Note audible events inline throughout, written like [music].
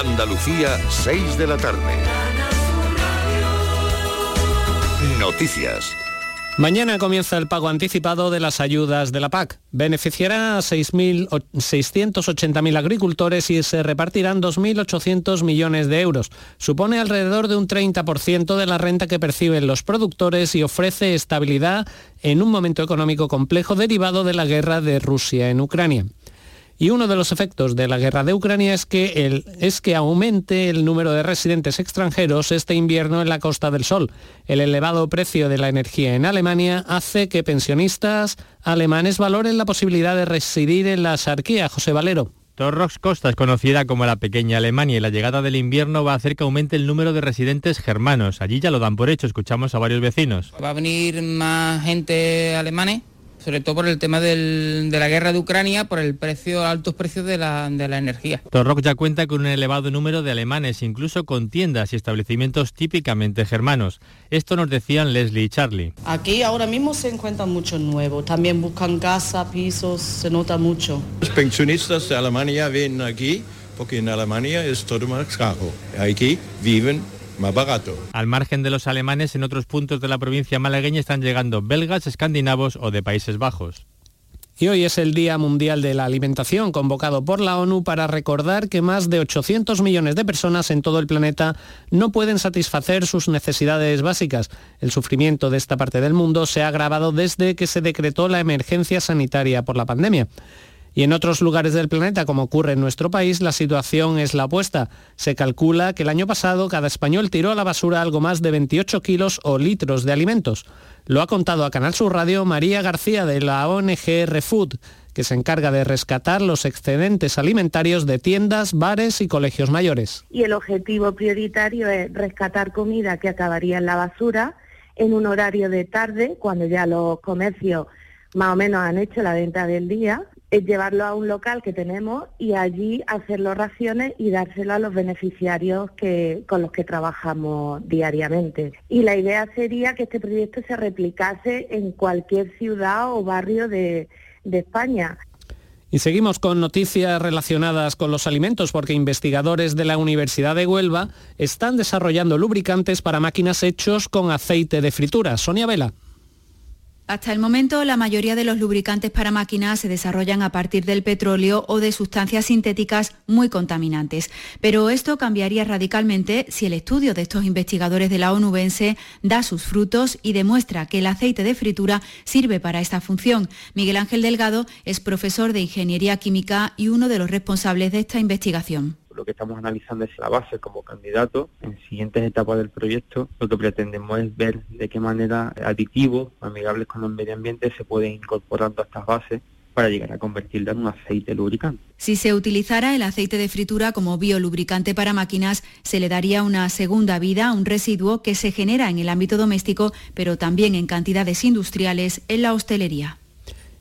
Andalucía, 6 de la tarde. Noticias. Mañana comienza el pago anticipado de las ayudas de la PAC. Beneficiará a 680.000 agricultores y se repartirán 2.800 millones de euros. Supone alrededor de un 30% de la renta que perciben los productores y ofrece estabilidad en un momento económico complejo derivado de la guerra de Rusia en Ucrania. Y uno de los efectos de la guerra de Ucrania es que, el, es que aumente el número de residentes extranjeros este invierno en la Costa del Sol. El elevado precio de la energía en Alemania hace que pensionistas alemanes valoren la posibilidad de residir en la Sarquía. José Valero. Torrox Costa es conocida como la pequeña Alemania y la llegada del invierno va a hacer que aumente el número de residentes germanos. Allí ya lo dan por hecho, escuchamos a varios vecinos. Va a venir más gente alemanes sobre todo por el tema de la guerra de Ucrania, por el precio, altos precios de la, de la energía. Torrock ya cuenta con un elevado número de alemanes, incluso con tiendas y establecimientos típicamente germanos. Esto nos decían Leslie y Charlie. Aquí ahora mismo se encuentran muchos nuevos, también buscan casa, pisos, se nota mucho. Los pensionistas de Alemania vienen aquí porque en Alemania es todo más caro. Aquí viven más barato. Al margen de los alemanes, en otros puntos de la provincia malagueña están llegando belgas, escandinavos o de Países Bajos. Y hoy es el Día Mundial de la Alimentación, convocado por la ONU para recordar que más de 800 millones de personas en todo el planeta no pueden satisfacer sus necesidades básicas. El sufrimiento de esta parte del mundo se ha agravado desde que se decretó la emergencia sanitaria por la pandemia. Y en otros lugares del planeta, como ocurre en nuestro país, la situación es la opuesta. Se calcula que el año pasado cada español tiró a la basura algo más de 28 kilos o litros de alimentos. Lo ha contado a Canal Sur Radio María García de la ONG Refood, que se encarga de rescatar los excedentes alimentarios de tiendas, bares y colegios mayores. Y el objetivo prioritario es rescatar comida que acabaría en la basura en un horario de tarde, cuando ya los comercios más o menos han hecho la venta del día es llevarlo a un local que tenemos y allí hacerlo raciones y dárselo a los beneficiarios que, con los que trabajamos diariamente. Y la idea sería que este proyecto se replicase en cualquier ciudad o barrio de, de España. Y seguimos con noticias relacionadas con los alimentos porque investigadores de la Universidad de Huelva están desarrollando lubricantes para máquinas hechos con aceite de fritura. Sonia Vela. Hasta el momento, la mayoría de los lubricantes para máquinas se desarrollan a partir del petróleo o de sustancias sintéticas muy contaminantes. Pero esto cambiaría radicalmente si el estudio de estos investigadores de la ONUbense da sus frutos y demuestra que el aceite de fritura sirve para esta función. Miguel Ángel Delgado es profesor de Ingeniería Química y uno de los responsables de esta investigación lo que estamos analizando es la base como candidato. En siguientes etapas del proyecto lo que pretendemos es ver de qué manera aditivos amigables con el medio ambiente se pueden incorporar a estas bases para llegar a convertirla en un aceite lubricante. Si se utilizara el aceite de fritura como biolubricante para máquinas, se le daría una segunda vida a un residuo que se genera en el ámbito doméstico, pero también en cantidades industriales en la hostelería.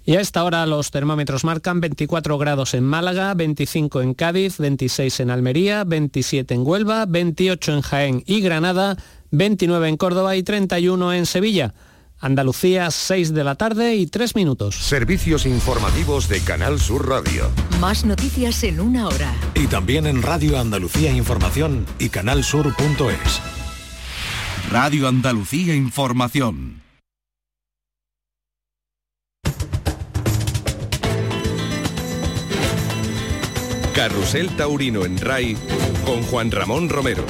Y a esta hora los termómetros marcan 24 grados en Málaga, 25 en Cádiz, 26 en Almería, 27 en Huelva, 28 en Jaén y Granada, 29 en Córdoba y 31 en Sevilla. Andalucía, 6 de la tarde y 3 minutos. Servicios informativos de Canal Sur Radio. Más noticias en una hora. Y también en Radio Andalucía Información y canalsur.es. Radio Andalucía Información. Carrusel Taurino en RAI con Juan Ramón Romero.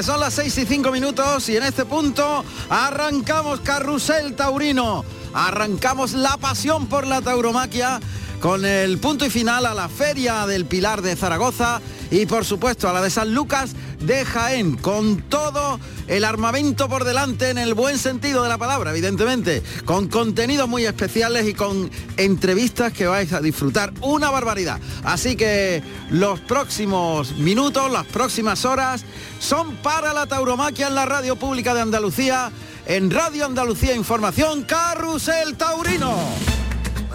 Son las 6 y 5 minutos y en este punto arrancamos Carrusel Taurino. Arrancamos la pasión por la tauromaquia con el punto y final a la Feria del Pilar de Zaragoza y por supuesto a la de San Lucas de Jaén, con todo el armamento por delante en el buen sentido de la palabra, evidentemente, con contenidos muy especiales y con entrevistas que vais a disfrutar una barbaridad. Así que los próximos minutos, las próximas horas son para la tauromaquia en la radio pública de Andalucía, en Radio Andalucía Información, Carrusel Taurino.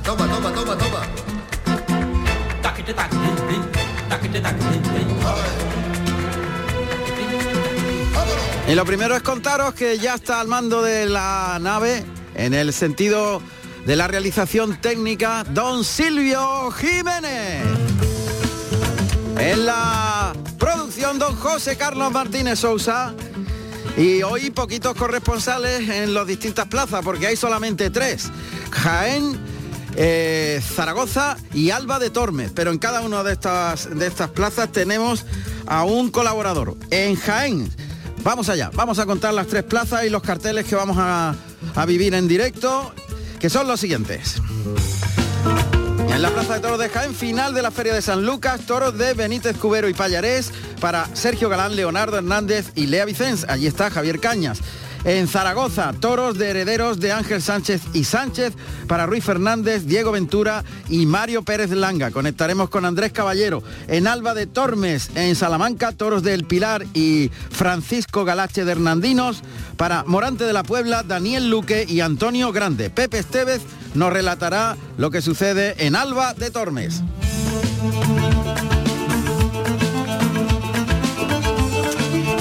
Toma, toma, toma, toma. Y lo primero es contaros que ya está al mando de la nave, en el sentido de la realización técnica, don Silvio Jiménez. En la producción, don José Carlos Martínez Sousa. Y hoy poquitos corresponsales en las distintas plazas, porque hay solamente tres. Jaén, eh, Zaragoza y Alba de Tormes. Pero en cada una de estas, de estas plazas tenemos a un colaborador. En Jaén, vamos allá, vamos a contar las tres plazas y los carteles que vamos a, vivir en directo, que son los siguientes. En la Plaza de Toros de Jaén, final de la Feria de San Lucas, toros de Benítez Cubero y Payarés para Sergio Galán, Leonardo Hernández y Lea Vicens. Allí está Javier Cañas. En Zaragoza, toros de herederos de Ángel Sánchez y Sánchez para Ruiz Fernández, Diego Ventura y Mario Pérez Langa. Conectaremos con Andrés Caballero. En Alba de Tormes, en Salamanca, toros del Pilar y Francisco Galache de Hernandinos para Morante de la Puebla, Daniel Luque y Antonio Grande. Pepe Estevez nos relatará lo que sucede en Alba de Tormes.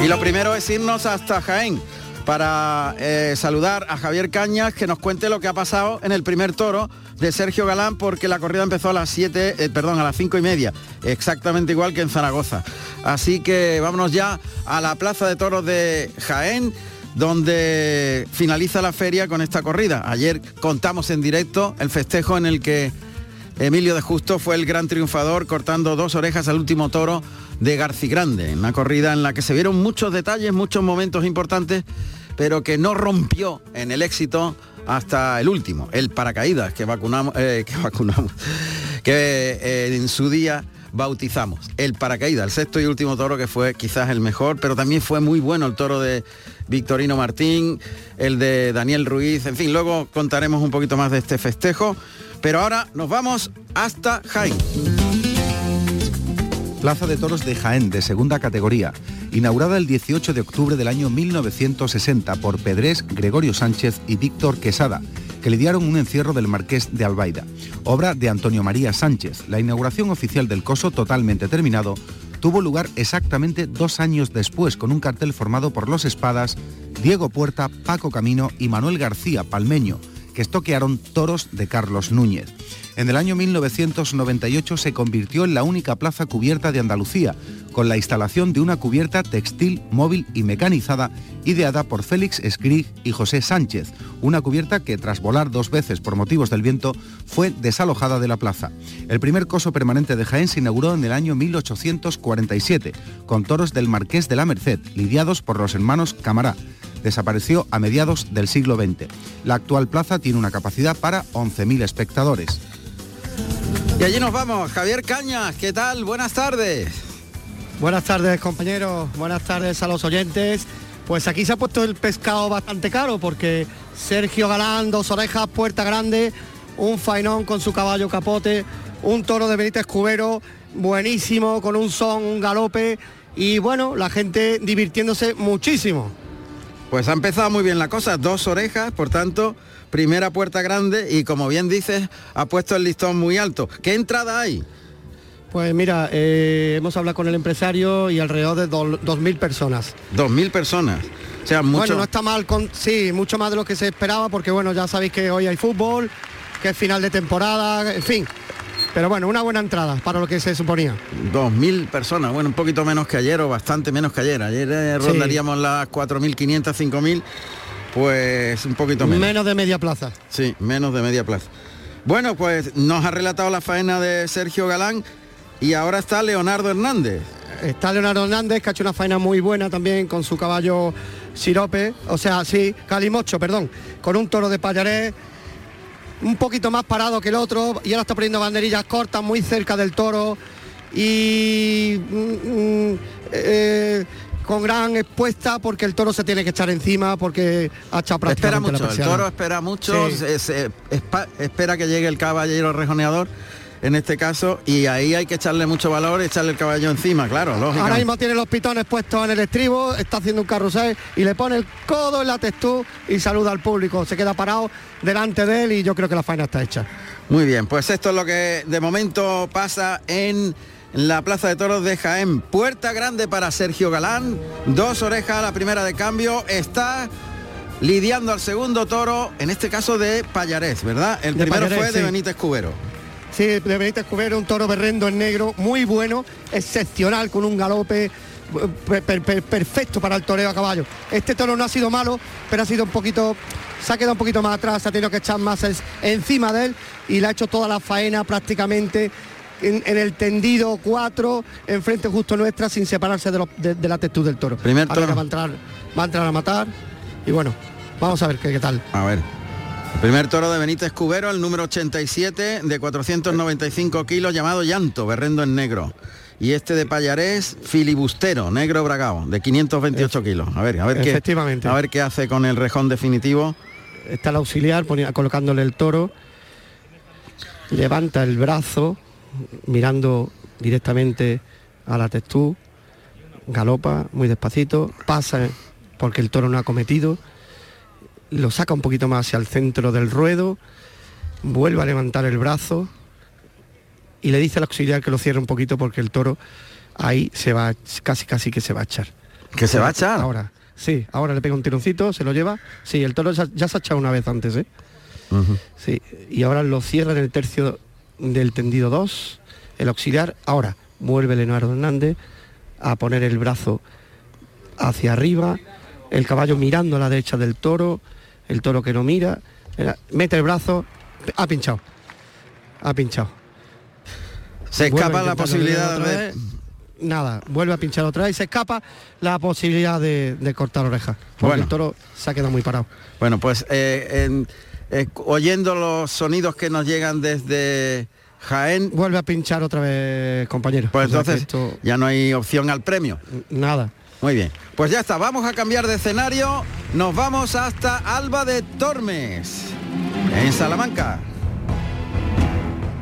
Y lo primero es irnos hasta Jaén para eh, saludar a Javier Cañas que nos cuente lo que ha pasado en el primer toro de Sergio Galán porque la corrida empezó a las 7, eh, perdón, a las cinco y media, exactamente igual que en Zaragoza. Así que vámonos ya a la Plaza de Toros de Jaén donde finaliza la feria con esta corrida. Ayer contamos en directo el festejo en el que Emilio de Justo fue el gran triunfador cortando dos orejas al último toro de Garci Grande, una corrida en la que se vieron muchos detalles, muchos momentos importantes, pero que no rompió en el éxito hasta el último, el paracaídas que vacunamos, eh, [laughs] que vacunamos, que eh, en su día bautizamos. El paracaídas, el sexto y último toro que fue quizás el mejor, pero también fue muy bueno el toro de Victorino Martín, el de Daniel Ruiz, en fin, luego contaremos un poquito más de este festejo, pero ahora nos vamos hasta Jaén. Plaza de Toros de Jaén, de segunda categoría, inaugurada el 18 de octubre del año 1960 por Pedrés, Gregorio Sánchez y Víctor Quesada, que lidiaron un encierro del Marqués de Albaida, obra de Antonio María Sánchez. La inauguración oficial del coso, totalmente terminado, tuvo lugar exactamente dos años después con un cartel formado por los espadas Diego Puerta, Paco Camino y Manuel García Palmeño, que estoquearon toros de Carlos Núñez. En el año 1998 se convirtió en la única plaza cubierta de Andalucía, con la instalación de una cubierta textil, móvil y mecanizada ideada por Félix Escrig y José Sánchez, una cubierta que tras volar dos veces por motivos del viento fue desalojada de la plaza. El primer coso permanente de Jaén se inauguró en el año 1847, con toros del Marqués de la Merced, lidiados por los hermanos Camará desapareció a mediados del siglo XX. La actual plaza tiene una capacidad para 11.000 espectadores. Y allí nos vamos, Javier Cañas, ¿qué tal? Buenas tardes. Buenas tardes compañeros, buenas tardes a los oyentes. Pues aquí se ha puesto el pescado bastante caro porque Sergio Galán, dos orejas, puerta grande, un fainón con su caballo capote, un toro de Benítez Cubero, buenísimo, con un son, un galope y bueno, la gente divirtiéndose muchísimo. Pues ha empezado muy bien la cosa, dos orejas, por tanto, primera puerta grande y como bien dices, ha puesto el listón muy alto. ¿Qué entrada hay? Pues mira, eh, hemos hablado con el empresario y alrededor de 2.000 personas. 2.000 personas. O sea, mucho... Bueno, no está mal, con, sí, mucho más de lo que se esperaba porque bueno, ya sabéis que hoy hay fútbol, que es final de temporada, en fin. Pero bueno, una buena entrada para lo que se suponía. 2.000 personas, bueno, un poquito menos que ayer o bastante menos que ayer. Ayer eh, rondaríamos las 4.500, 5.000, pues un poquito menos. Menos de media plaza. Sí, menos de media plaza. Bueno, pues nos ha relatado la faena de Sergio Galán y ahora está Leonardo Hernández. Está Leonardo Hernández, que ha hecho una faena muy buena también con su caballo sirope, o sea, sí, calimocho, perdón, con un toro de payarés un poquito más parado que el otro y ahora está poniendo banderillas cortas muy cerca del toro y mm, mm, eh, con gran expuesta porque el toro se tiene que echar encima porque ha echado Espera prácticamente la mucho, el toro espera mucho, Sí. se- se- espa- espera que llegue el caballero rejoneador en este caso y ahí hay que echarle mucho valor y echarle el caballo encima, claro, Ahora lógicamente. mismo tiene los pitones puestos en el estribo, está haciendo un carrusel y le pone el codo en la textú y saluda al público. Se queda parado delante de él y yo creo que la faena está hecha. Muy bien, pues esto es lo que de momento pasa en la Plaza de Toros de Jaén. Puerta grande para Sergio Galán, dos orejas a la primera de cambio, está lidiando al segundo toro, en este caso de Payarés, ¿verdad? El De primero Pallarés, fue de sí. Benítez Cubero. Sí, de Benítez Cubero, un toro berrendo en negro, muy bueno, excepcional, con un galope per- per- per- perfecto para el toreo a caballo. Este toro no ha sido malo, pero ha sido un poquito, se ha quedado un poquito más atrás, se ha tenido que echar más encima de él y le ha hecho toda la faena prácticamente en, en el tendido 4, enfrente justo nuestra, sin separarse de, los- de- de la textura del toro. Primer toro. va a entrar, va a entrar a matar y bueno, vamos a ver qué, qué tal. A ver. Primer toro de Benítez Cubero, el número 87 de 495 kilos, llamado Llanto, berrendo en negro. Y este de Payarés, filibustero, negro bragao, de 528 kilos. A ver, a ver qué. Efectivamente. A ver qué hace con el rejón definitivo. está el auxiliar poni- colocándole el toro, levanta el brazo, mirando directamente a la textú, galopa muy despacito, pasa porque el toro no ha cometido, lo saca un poquito más hacia el centro del ruedo, vuelve a levantar el brazo y le dice al auxiliar que lo cierre un poquito porque el toro ahí se va, casi casi que se va a echar. ¿Que se va a echar? Ahora, sí, ahora le pega un tironcito, se lo lleva. Sí, el toro ya, ya se ha echado una vez antes, ¿eh? Sí, y ahora lo cierra en el tercio del tendido 2, el auxiliar. Ahora vuelve Leonardo Hernández a poner el brazo hacia arriba, el caballo mirando a la derecha del toro, el toro que no mira, mete el brazo, ha pinchado, ha pinchado. Se Vuelve escapa la posibilidad otra de... vez. Nada, vuelve a pinchar otra vez y se escapa la posibilidad de, de cortar orejas. Porque Bueno. el toro se ha quedado muy parado. Bueno, pues eh, en- eh, oyendo los sonidos que nos llegan desde Jaén... Vuelve a pinchar otra vez, compañero. Pues O sea que entonces esto- ya no hay opción al premio. Nada. Muy bien. Pues ya está, vamos a cambiar de escenario. Nos vamos hasta Alba de Tormes, en Salamanca.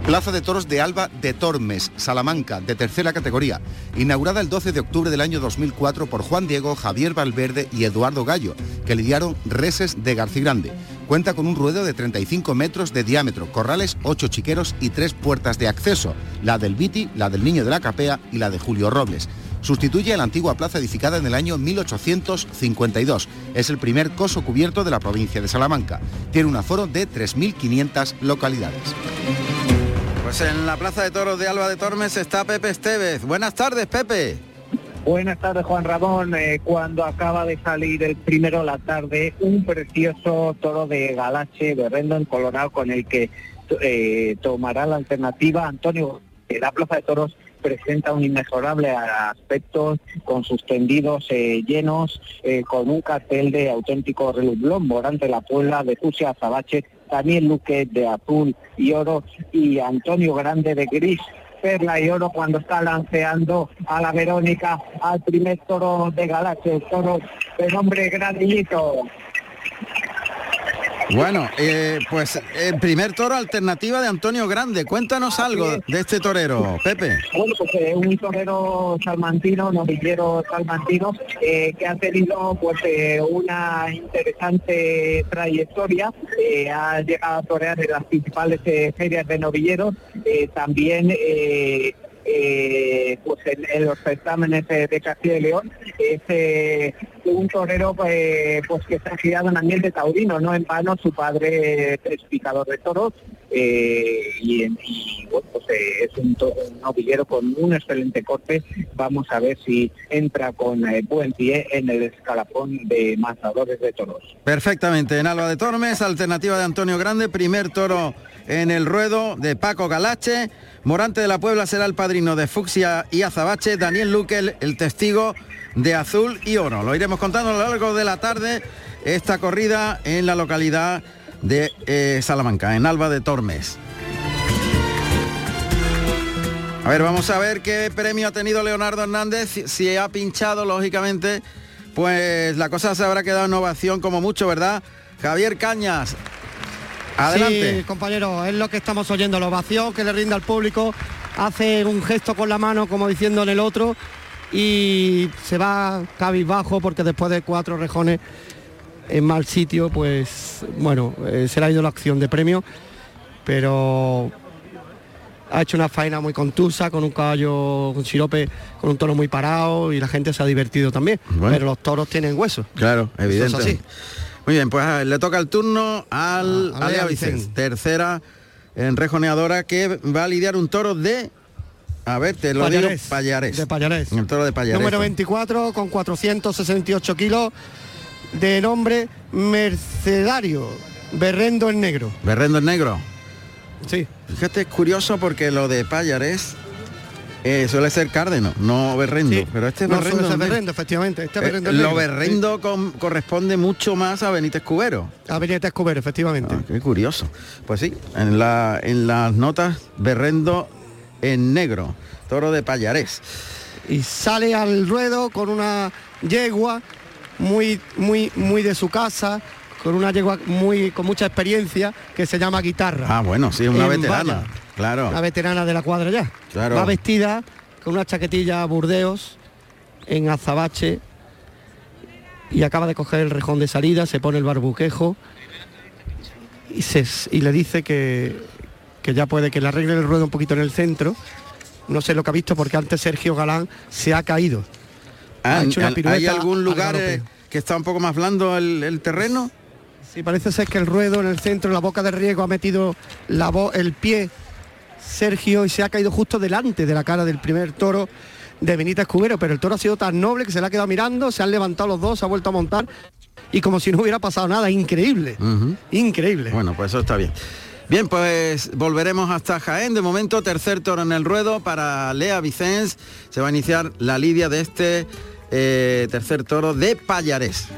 Plaza de Toros de Alba de Tormes, Salamanca, de tercera categoría, inaugurada el 12 de octubre del año 2004 por Juan Diego, Javier Valverde y Eduardo Gallo, que lidiaron reses de Garcigrande. Cuenta con un ruedo de 35 metros de diámetro, corrales, 8 chiqueros y tres puertas de acceso, la del Viti, la del Niño de la Capea y la de Julio Robles. Sustituye a la antigua plaza edificada en el año 1852. Es el primer coso cubierto de la provincia de Salamanca. Tiene un aforo de 3.500 localidades. Pues en la Plaza de Toros de Alba de Tormes está Pepe Estevez. Buenas tardes, Pepe. Buenas tardes, Juan Ramón. Eh, cuando acaba de salir el primero de la tarde, un precioso toro de Galache, berrendo encolorado, con el que eh, tomará la alternativa Antonio. Eh, La Plaza de Toros presenta un inmejorable aspecto con sus tendidos eh, llenos, eh, con un cartel de auténtico relublón, Morante la Puebla, de Fusia Azabache, Daniel Luque de azul y oro y Antonio Grande de gris perla y oro cuando está lanceando a la Verónica al primer toro de Galache, el toro de nombre Granillito. Bueno, eh, pues el primer toro alternativa de Antonio Grande. Cuéntanos algo de este torero, Pepe. Bueno, pues eh, un torero salmantino, novillero salmantino, eh, que ha tenido pues eh, una interesante trayectoria, eh, ha llegado a torear en las principales eh, ferias de novilleros, eh, también eh, eh, pues en, en los certámenes eh, de Castilla y León, es eh, un torero eh, pues que está criado en ambiente taurino, no en vano su padre es picador de toros eh, y, pues, eh, es un, un novillero con un excelente corte. Vamos a ver si entra con buen pie en el escalafón de matadores de toros. Perfectamente, en Alba de Tormes, alternativa de Antonio Grande, primer toro en el ruedo de Paco Galache, Morante de la Puebla será el padrino de Fucsia y Azabache, Daniel Luque el testigo de Azul y Oro. Lo iremos contando a lo largo de la tarde esta corrida en la localidad de eh, Salamanca, en Alba de Tormes. A ver, vamos a ver qué premio ha tenido Leonardo Hernández. Si, ha pinchado, lógicamente, pues la cosa se habrá quedado en ovación como mucho, ¿verdad? Javier Cañas, adelante. Sí, compañero, es lo que estamos oyendo, la ovación que le rinde al público, hace un gesto con la mano como diciendo en el otro y se va cabizbajo porque después de cuatro rejones en mal sitio, pues bueno, eh, se le ha ido la acción de premio, pero ha hecho una faena muy contusa con un caballo, con sirope, con un toro muy parado y la gente se ha divertido también. Bueno. Pero los toros tienen hueso. Claro, evidente. así. Muy bien, pues a- le toca el turno al, A- a a Lea Lea Vicens, Vicens. tercera en rejoneadora que va a lidiar un toro de a ver, te lo digo, Payarés. De Payarés. El toro de Payarés. Número 24 con 468 kilos de nombre Mercedario, Berrendo en negro. Berrendo en negro. Sí. Fíjate, es curioso porque lo de Payarés eh, suele ser cárdeno, no berrendo. Pero este es no berrendo. suele ser. Berrendo, efectivamente. Este es Eh, Berrendo en lo berrendo con- corresponde mucho más a Benítez Cubero. A Benítez Cubero, efectivamente. Ah, qué curioso. Pues sí, en, la, en las notas berrendo en negro, toro de Payarés. Y sale al ruedo con una yegua muy, muy, muy de su casa, con una yegua muy, con mucha experiencia, que se llama Guitarra. Ah, bueno, sí, una veterana. Claro. La veterana de la cuadra ya. Claro. Va vestida con una chaquetilla burdeos en azabache y acaba de coger el rejón de salida, se pone el barbuquejo y, se, y le dice que, que ya puede que le arregle el ruedo un poquito en el centro. No sé lo que ha visto porque antes Sergio Galán se ha caído. Ah, Ha hecho una ¿Hay pirueta algún al lugar eh, que está un poco más blando el, el terreno? Sí, parece ser que el ruedo en el centro, en la boca de riego, ha metido la el pie Sergio y se ha caído justo delante de la cara del primer toro de Benítez Cubero, pero el toro ha sido tan noble que se le ha quedado mirando, se han levantado los dos, se ha vuelto a montar y como si no hubiera pasado nada, increíble, increíble. Bueno, pues eso está bien. Bien, pues volveremos hasta Jaén. De momento, tercer toro en el ruedo para Lea Vicens. Se va a iniciar la lidia de este eh, tercer toro de Payarés.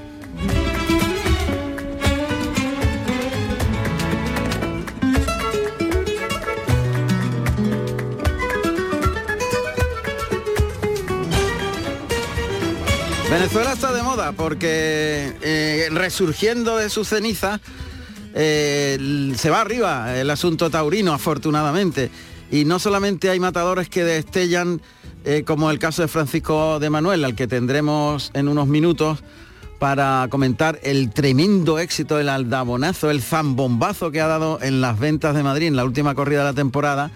Venezuela está de moda porque eh, resurgiendo de sus cenizas eh, se va arriba el asunto taurino, afortunadamente. Y no solamente hay matadores que destellan, eh, como el caso de Francisco de Manuel, al que tendremos en unos minutos para comentar el tremendo éxito del aldabonazo, el zambombazo que ha dado en las ventas de Madrid en la última corrida de la temporada,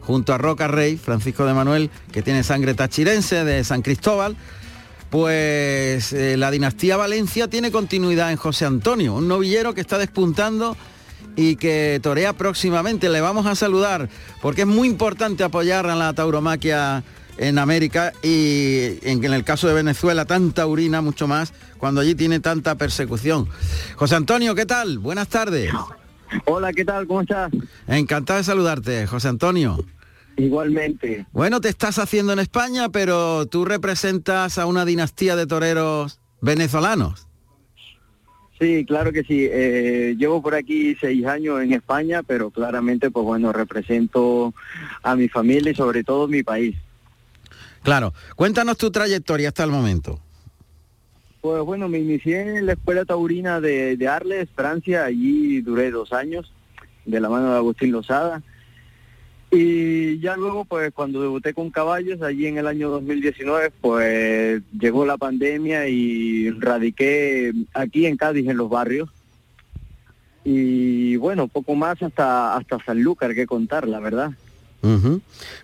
junto a Roca Rey, Francisco de Manuel, que tiene sangre tachirense de San Cristóbal, pues eh, la dinastía Valencia tiene continuidad en José Antonio, un novillero que está despuntando y que torea próximamente. Le vamos a saludar porque es muy importante apoyar a la tauromaquia en América y en, en el caso de Venezuela tan taurina mucho más cuando allí tiene tanta persecución. José Antonio, ¿qué tal? Buenas tardes. Hola, ¿qué tal? ¿Cómo estás? Encantado de saludarte, José Antonio. Igualmente. Bueno, te estás haciendo en España, pero tú representas a una dinastía de toreros venezolanos. Sí, claro que sí. Eh, llevo por aquí seis años en España, pero claramente, pues bueno, represento a mi familia y sobre todo mi país. Claro, cuéntanos tu trayectoria hasta el momento. Pues bueno, me inicié en la escuela taurina de, de Arles, Francia. Allí duré dos años de la mano de Agustín Lozada. Y ya luego, pues cuando debuté con caballos, allí en el año 2019, pues llegó la pandemia y radiqué aquí en Cádiz, en los barrios. Y bueno, poco más hasta, hasta Sanlúcar que contar, la verdad.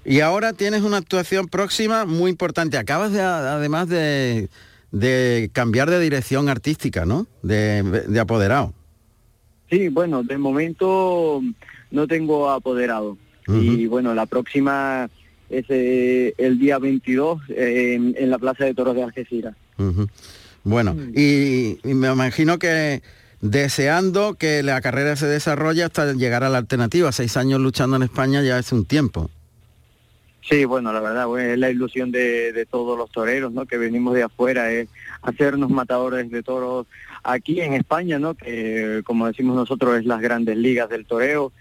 Y ahora tienes una actuación próxima muy importante. Acabas de, además de, de cambiar de dirección artística, ¿no? De, de apoderado. Sí, bueno, de momento no tengo apoderado. Y bueno, la próxima es eh, el día 22 eh, en, en la Plaza de Toros de Algeciras. Bueno, y, y me imagino que deseando que la carrera se desarrolle hasta llegar a la alternativa. Seis años luchando en España ya es un tiempo. Sí, bueno, la verdad, pues, es la ilusión de, de todos los toreros, ¿no? Que venimos de afuera, es hacernos matadores de toros aquí en España, ¿no? Que como decimos nosotros es las grandes ligas del toreo.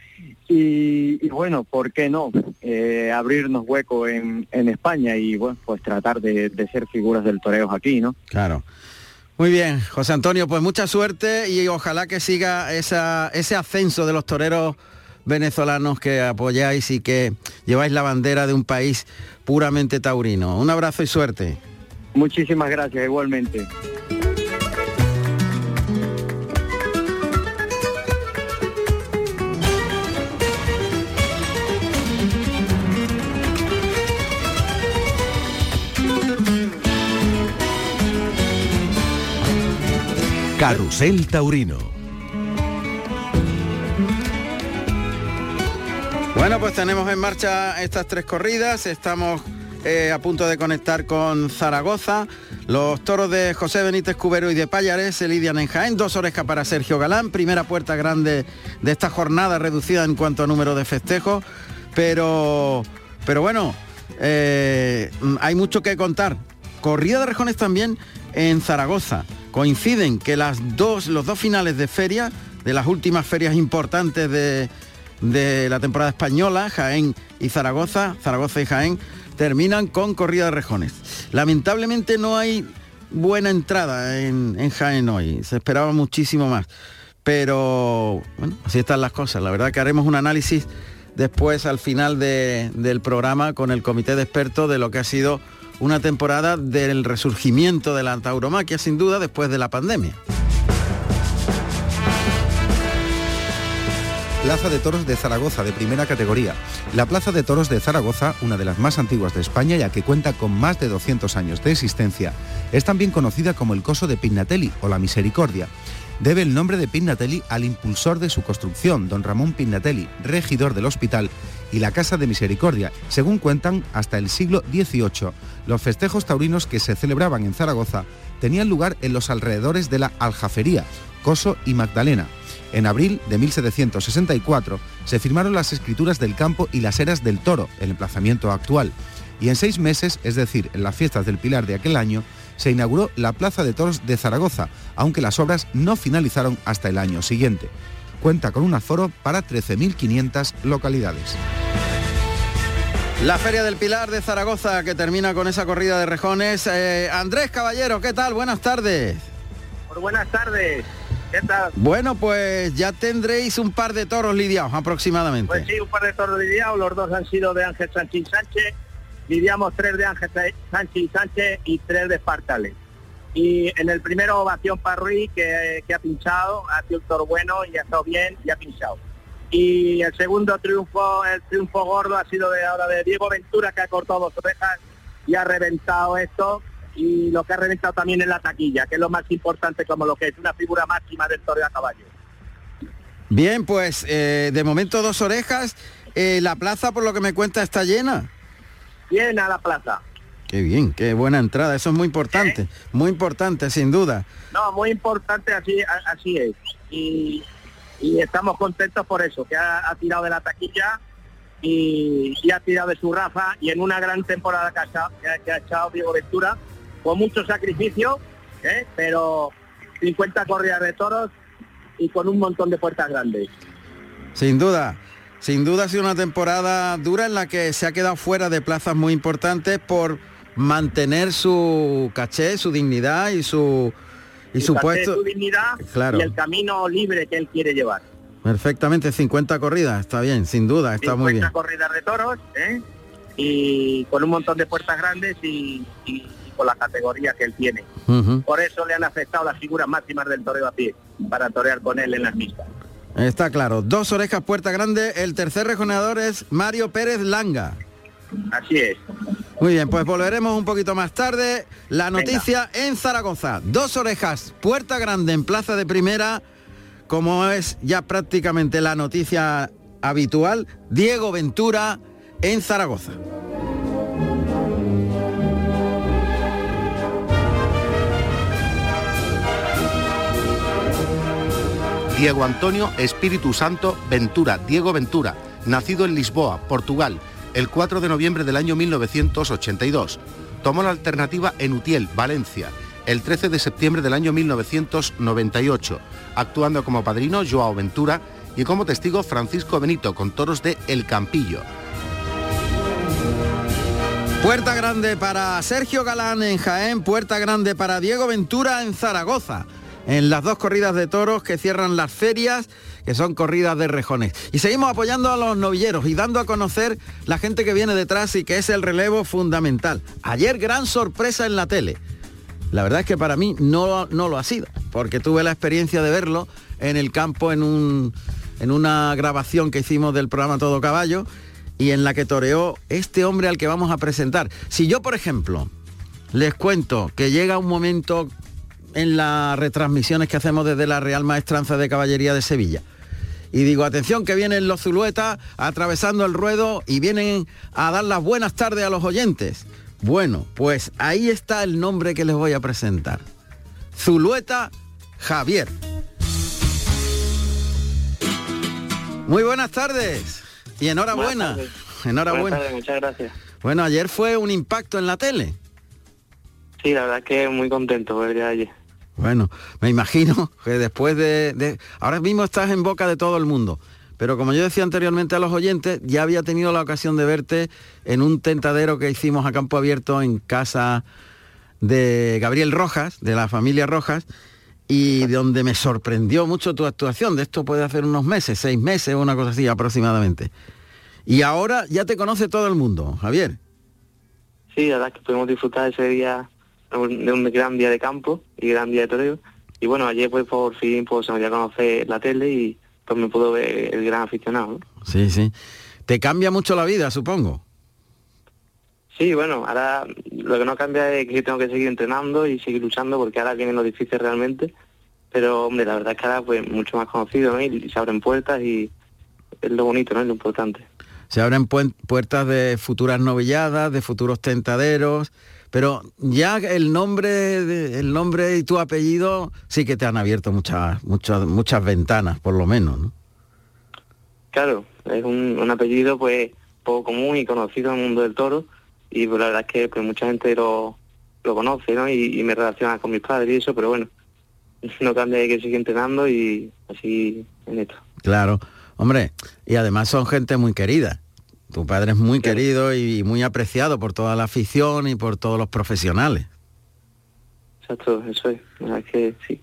Y, y bueno, ¿por qué no? Eh, abrirnos hueco en, en España y bueno, pues tratar de, de ser figuras del toreo aquí, ¿no? Claro. Muy bien, José Antonio, pues mucha suerte y ojalá que siga esa, ese ascenso de los toreros venezolanos que apoyáis y que lleváis la bandera de un país puramente taurino. Un abrazo y suerte. Muchísimas gracias, igualmente. Carrusel Taurino. Bueno, pues tenemos en marcha estas tres corridas. Estamos eh, a punto de conectar con Zaragoza. Los toros de José Benítez Cubero y de Payares se lidian en Jaén. Dos orejas para Sergio Galán. Primera puerta grande de esta jornada reducida en cuanto a número de festejos. Pero, pero bueno, eh, hay mucho que contar. Corrida de rejones también en Zaragoza. Coinciden que las dos, los dos finales de feria, de las últimas ferias importantes de, de la temporada española, Jaén y Zaragoza, Zaragoza y Jaén, terminan con corrida de rejones. Lamentablemente no hay buena entrada en, en Jaén hoy, se esperaba muchísimo más. Pero bueno, así están las cosas. La verdad que haremos un análisis después al final de- del programa con el comité de expertos de lo que ha sido una temporada del resurgimiento de la tauromaquia, sin duda, después de la pandemia. Plaza de Toros de Zaragoza de primera categoría. La Plaza de Toros de Zaragoza, una de las más antiguas de España ya que cuenta con más de 200 años de existencia, es también conocida como el Coso de Pignatelli o la Misericordia. Debe el nombre de Pignatelli al impulsor de su construcción, don Ramón Pignatelli, regidor del hospital y la Casa de Misericordia, según cuentan hasta el siglo XVIII. Los festejos taurinos que se celebraban en Zaragoza tenían lugar en los alrededores de la Aljafería, Coso y Magdalena. En abril de 1764 se firmaron las escrituras del campo y las eras del toro, el emplazamiento actual. Y en seis meses, es decir, en las fiestas del Pilar de aquel año, se inauguró la Plaza de Toros de Zaragoza, aunque las obras no finalizaron hasta el año siguiente. Cuenta con un aforo para 13.500 localidades. La Feria del Pilar de Zaragoza que termina con esa corrida de rejones. Eh, Andrés Caballero, ¿qué tal? Buenas tardes. Por buenas tardes. ¿Qué tal? Bueno, pues ya tendréis un par de toros lidiados aproximadamente. Pues sí, un par de toros lidiados, los dos han sido de Ángel Sánchez Sánchez, lidiamos tres de Ángel Sánchez y Sánchez y tres de Espartales. Y en el primero ovación para Ruiz, que, ha pinchado, ha sido un toro bueno y ha estado bien y ha pinchado. Y el segundo triunfo, el triunfo gordo ha sido de ahora de Diego Ventura, que ha cortado dos orejas y ha reventado esto. Y lo que ha reventado también es la taquilla, que es lo más importante como lo que es una figura máxima del toro a caballo. Bien, pues eh, de momento dos orejas. Eh, la plaza, por lo que me cuenta, está llena. Llena la plaza. Qué bien, qué buena entrada. Eso es muy importante, muy importante, sin duda. No, muy importante, así así es. Y, y estamos contentos por eso, que ha, ha tirado de la taquilla y, y ha tirado de su rafa y en una gran temporada que ha, que ha- que ha echado Diego Ventura, con mucho sacrificio, ¿eh? pero 50 corridas de toros y con un montón de puertas grandes. Sin duda. Sin duda ha sido una temporada dura en la que se ha quedado fuera de plazas muy importantes por mantener su caché, su dignidad y su y su puesto. su dignidad Claro. y el camino libre que él quiere llevar. Perfectamente, 50 corridas, está bien, sin duda, está muy 50 bien. corridas de toros ¿eh? y con un montón de puertas grandes y, y- y con la categoría que él tiene. Por eso le han afectado las figuras máximas del toreo a pie para torear con él en las mismas. Está claro. Dos orejas, puerta grande. El tercer rejoneador es Mario Pérez Langa. Así es. Muy bien, pues volveremos un poquito más tarde. La noticia en Zaragoza. Dos orejas, puerta grande en plaza de primera, como es ya prácticamente la noticia habitual. Diego Ventura en Zaragoza. Diego Antonio Espíritu Santo Ventura, Diego Ventura, nacido en Lisboa, Portugal, el 4 de noviembre del año 1982. Tomó la alternativa en Utiel, Valencia, el 13 de septiembre del año 1998, actuando como padrino Joao Ventura y como testigo Francisco Benito con toros de El Campillo. Puerta grande para Sergio Galán en Jaén, puerta grande para Diego Ventura en Zaragoza, en las dos corridas de toros que cierran las ferias, que son corridas de rejones. Y seguimos apoyando a los novilleros y dando a conocer la gente que viene detrás y que es el relevo fundamental. Ayer gran sorpresa en la tele. La verdad es que para mí no, no lo ha sido, porque tuve la experiencia de verlo en el campo en, un, en una grabación que hicimos del programa Todo Caballo y en la que toreó este hombre al que vamos a presentar. Si yo, por ejemplo, les cuento que llega un momento en las retransmisiones que hacemos desde la Real Maestranza de Caballería de Sevilla, y digo, atención que vienen los Zuluetas atravesando el ruedo y vienen a dar las buenas tardes a los oyentes. Bueno, pues ahí está el nombre que les voy a presentar. Zulueta Javier. Muy buenas tardes. Y enhorabuena. Buenas Enhorabuena. Buenas tardes, muchas gracias. Bueno, ayer fue un impacto en la tele. Sí, la verdad es que muy contento por el día de ayer. Bueno, me imagino [laughs] que después de, de- Ahora mismo estás en boca de todo el mundo. Pero como yo decía anteriormente a los oyentes, ya había tenido la ocasión de verte en un tentadero que hicimos a campo abierto en casa de Gabriel Rojas, de la familia Rojas, y donde me sorprendió mucho tu actuación. De esto puede hacer unos meses, seis meses una cosa así aproximadamente. Y ahora ya te conoce todo el mundo, Javier. Sí, la verdad es que pudimos disfrutar ese día de un gran día de campo y gran día de toreo. Y bueno, ayer pues por fin pues, se me dio a conocer la tele y pues me pudo ver el gran aficionado. ¿no? Sí, sí. Te cambia mucho la vida, supongo. Sí, bueno, ahora lo que no cambia es que tengo que seguir entrenando y seguir luchando porque ahora vienen lo difícil realmente. Pero, hombre, la verdad es que ahora pues mucho más conocido, ¿no? Y se abren puertas y es lo bonito, ¿no? Es lo importante. Se abren puertas de futuras novilladas, de futuros tentaderos, pero ya el nombre, de- el nombre y tu apellido sí que te han abierto muchas, muchas, muchas ventanas, por lo menos, ¿no? Claro, es un, un apellido pues poco común y conocido en el mundo del toro y pues, la verdad es que pues mucha gente lo, lo conoce, ¿no? Y, y me relaciona con mis padres y eso, pero bueno, [laughs] no cambia de que sigue entrenando y así en esto. Claro, hombre, y además son gente muy querida. Tu padre es muy querido y muy apreciado por toda la afición y por todos los profesionales. Exacto, eso es, es que sí.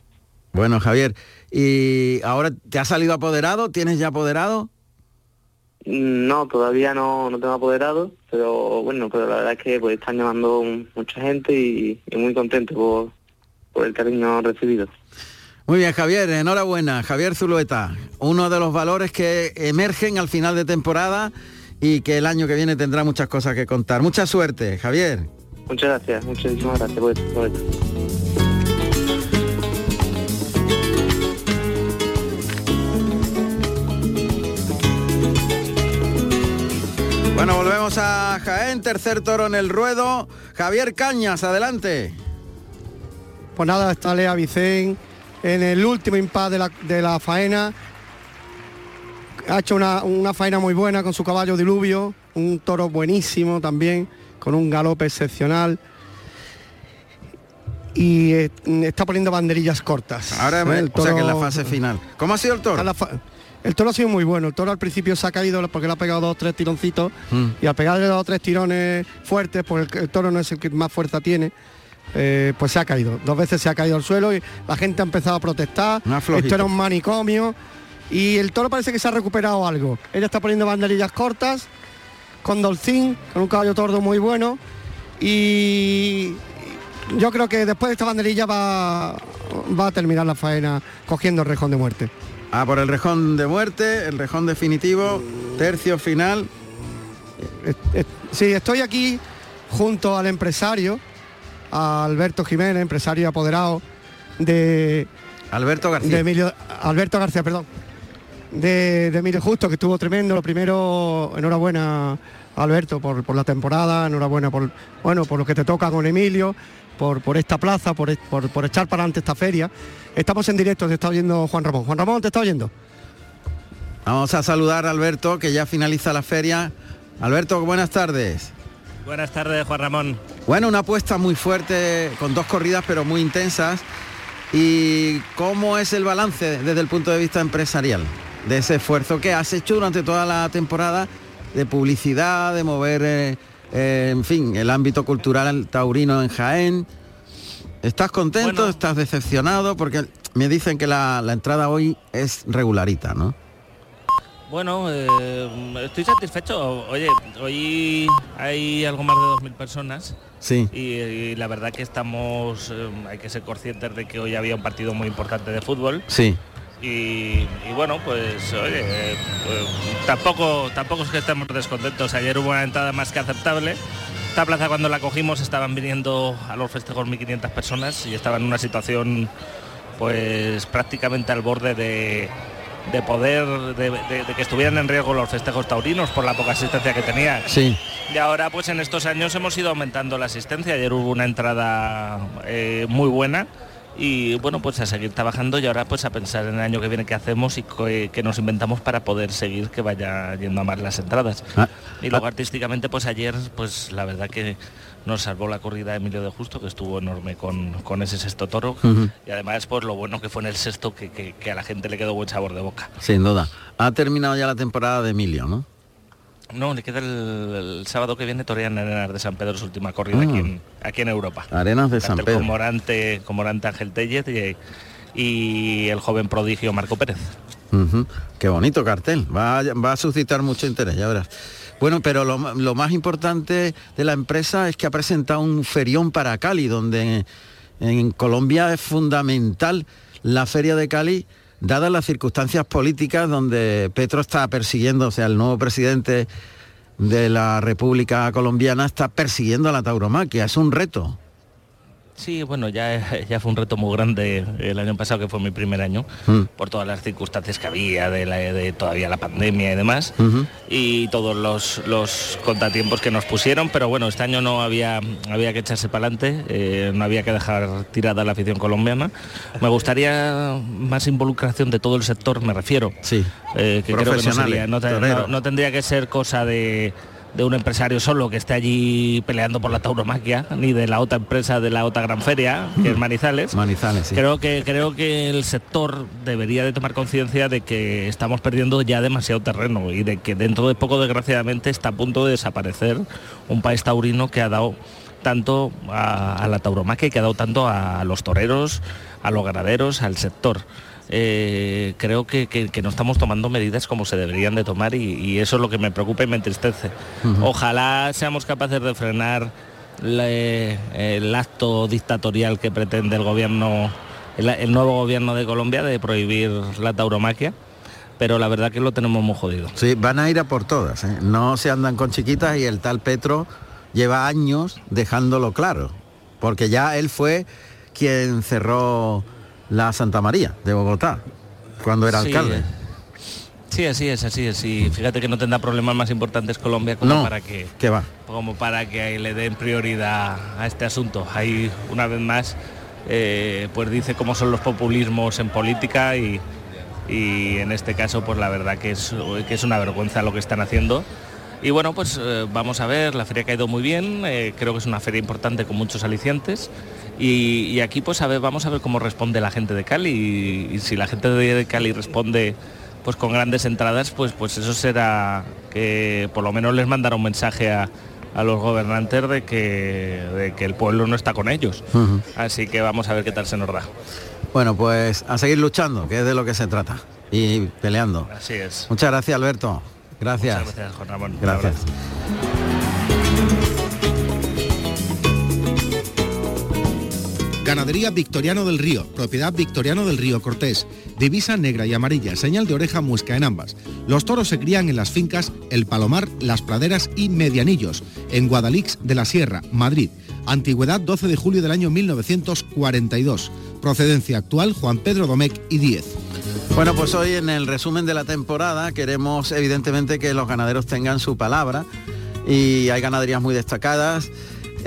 Bueno, Javier, ¿y ahora te has salido apoderado? ¿Tienes ya apoderado? No, todavía no, no tengo apoderado, pero bueno, pero la verdad es que pues están llamando mucha gente y, y muy contento por, por el cariño recibido. Muy bien, Javier, enhorabuena. Javier Zulueta, uno de los valores que emergen al final de temporada y que el año que viene tendrá muchas cosas que contar. Mucha suerte, Javier. Muchas gracias, muchísimas gracias por, por esto. Bueno, volvemos a Jaén, tercer toro en el ruedo. Javier Cañas, adelante. Pues nada, está Lea Vicén en el último impas de la, de la faena. Ha hecho una, una faena muy buena con su caballo diluvio, un toro buenísimo también, con un galope excepcional. Y eh, está poniendo banderillas cortas. Ahora, ¿eh? o sea que en la fase final. ¿Cómo ha sido el toro? El toro ha sido muy bueno. El toro al principio se ha caído porque le ha pegado dos o tres tironcitos. Mm. Y al pegarle dos o tres tirones fuertes, porque el, el toro no es el que más fuerza tiene, eh, pues se ha caído. Dos veces se ha caído al suelo y la gente ha empezado a protestar. Esto era un manicomio. Y el toro parece que se ha recuperado algo. Ella está poniendo banderillas cortas, con Dolcín, con un caballo tordo muy bueno. Y yo creo que después de esta banderilla va, va a terminar la faena cogiendo el rejón de muerte. Ah, por el rejón de muerte, el rejón definitivo, tercio final. Sí, estoy aquí junto al empresario, a Alberto Jiménez, empresario apoderado de... Alberto García. De Emilio, Alberto García, perdón. De, de Emilio Justo, que estuvo tremendo. Lo primero, enhorabuena Alberto por, por la temporada, enhorabuena por, bueno, por lo que te toca con Emilio, por, por esta plaza, por, por, por echar para adelante esta feria. Estamos en directo, te está oyendo Juan Ramón. Juan Ramón, ¿te está oyendo? Vamos a saludar a Alberto, que ya finaliza la feria Alberto, buenas tardes. Buenas tardes, Juan Ramón. Bueno, una apuesta muy fuerte, con dos corridas pero muy intensas. ¿Y cómo es el balance desde el punto de vista empresarial de ese esfuerzo que has hecho durante toda la temporada de publicidad, de mover, eh, eh, en fin, el ámbito cultural taurino en Jaén? ¿Estás contento? ¿Estás decepcionado? Porque me dicen que la, la entrada hoy es regularita, ¿no? Bueno, eh, estoy satisfecho. Oye, hoy hay algo más de 2.000 personas. Sí. Y, y la verdad que estamos, eh, hay que ser conscientes de que hoy había un partido muy importante de fútbol. Sí. Y, y bueno, pues oye, eh, pues, tampoco, tampoco es que estemos descontentos. Ayer hubo una entrada más que aceptable. Esta plaza cuando la cogimos estaban viniendo a los festejos 1.500 personas y estaba en una situación pues prácticamente al borde de, de poder, de, de- de que estuvieran en riesgo los festejos taurinos por la poca asistencia que tenía. Sí. Y ahora pues en estos años hemos ido aumentando la asistencia. Ayer hubo una entrada eh, muy buena y bueno pues a seguir trabajando y ahora pues a pensar en el año que viene qué hacemos y qué, qué nos inventamos para poder seguir que vaya yendo a más las entradas. Ah, Y luego artísticamente pues ayer pues la verdad que nos salvó la corrida de Emilio de Justo que estuvo enorme con, con ese sexto toro y además pues lo bueno que fue en el sexto que, que- que a la gente le quedó buen sabor de boca. Sin duda. Ha terminado ya la temporada de Emilio, ¿no? No, le queda el, el sábado que viene Torean en Arenas de San Pedro su última corrida Ah. aquí, en, aquí en Europa. Arenas de Tanto San Pedro. Comorante, Comorante Ángel Tellez y, y el joven prodigio Marco Pérez. Qué bonito cartel. Va, a- va a suscitar mucho interés, ya verás. Bueno, pero lo más importante de la empresa es que ha presentado un ferión para Cali, donde en Colombia es fundamental la feria de Cali, dadas las circunstancias políticas donde Petro está persiguiendo, o sea, el nuevo presidente de la República Colombiana está persiguiendo a la tauromaquia. Es un reto. Sí, bueno, ya, [laughs] ya fue un reto muy grande el año pasado, que fue mi primer año, Mm. por todas las circunstancias que había, de, la- de todavía la pandemia y demás. Y todos los, los contratiempos que nos pusieron, pero bueno, este año no había, había que echarse para adelante, eh, no había que dejar tirada la afición colombiana. Me gustaría más involucración de todo el sector, me refiero. Sí. Eh, que creo que no, Profesionales, sería, no, te- toreros. no- no tendría que ser cosa de, de un empresario solo que esté allí peleando por la tauromaquia, ni de la otra empresa de la otra gran feria, que es [laughs] Manizales. Manizales, sí. Creo que creo que el sector debería de tomar conciencia de que estamos perdiendo ya demasiado terreno y de que dentro de poco desgraciadamente está a punto de desaparecer un país taurino que ha dado tanto a, a la tauromaquia y que ha dado tanto a los toreros, a los ganaderos, al sector. Eh, creo que, que- que no estamos tomando medidas como se deberían de tomar y, y eso es lo que me preocupa y me entristece. Ojalá seamos capaces de frenar le- el acto dictatorial que pretende el gobierno, el, el nuevo gobierno de Colombia de prohibir la tauromaquia, pero la verdad que lo tenemos muy jodido. Sí, van a ir a por todas. ¿eh? No se andan con chiquitas y el tal Petro lleva años dejándolo claro. Porque ya él fue quien cerró la Santa María de Bogotá cuando era Sí, alcalde. Sí, así es, así es. Y fíjate que no tendrá problemas más importantes Colombia como No, para que que va. como para que le den prioridad a este asunto. Ahí una vez más eh, pues dice cómo son los populismos en política y, y en este caso pues la verdad que es, que es una vergüenza lo que están haciendo. Y bueno, pues eh, vamos a ver, la feria ha caído muy bien, eh, creo que es una feria importante con muchos alicientes y, y aquí pues a ver, vamos a ver cómo responde la gente de Cali y, y si la gente de Cali responde pues con grandes entradas, pues, pues eso será que por lo menos les mandará un mensaje a, a los gobernantes de que, de que el pueblo no está con ellos. Así que vamos a ver qué tal se nos da. Bueno, pues a seguir luchando, que es de lo que se trata. Y peleando. Así es. Muchas gracias, Alberto. Gracias. Muchas gracias, Juan Ramón. Un Gracias. Ganadería Victoriano del Río, propiedad Victoriano del Río Cortés, divisa negra y amarilla, señal de oreja muesca en ambas. Los toros se crían en las fincas El Palomar, Las Praderas y Medianillos, en Guadalix de la Sierra, Madrid. Antigüedad 12 de julio del año 1942. Procedencia actual Juan Pedro Domecq y 10. Bueno, pues hoy en el resumen de la temporada queremos evidentemente que los ganaderos tengan su palabra y hay ganaderías muy destacadas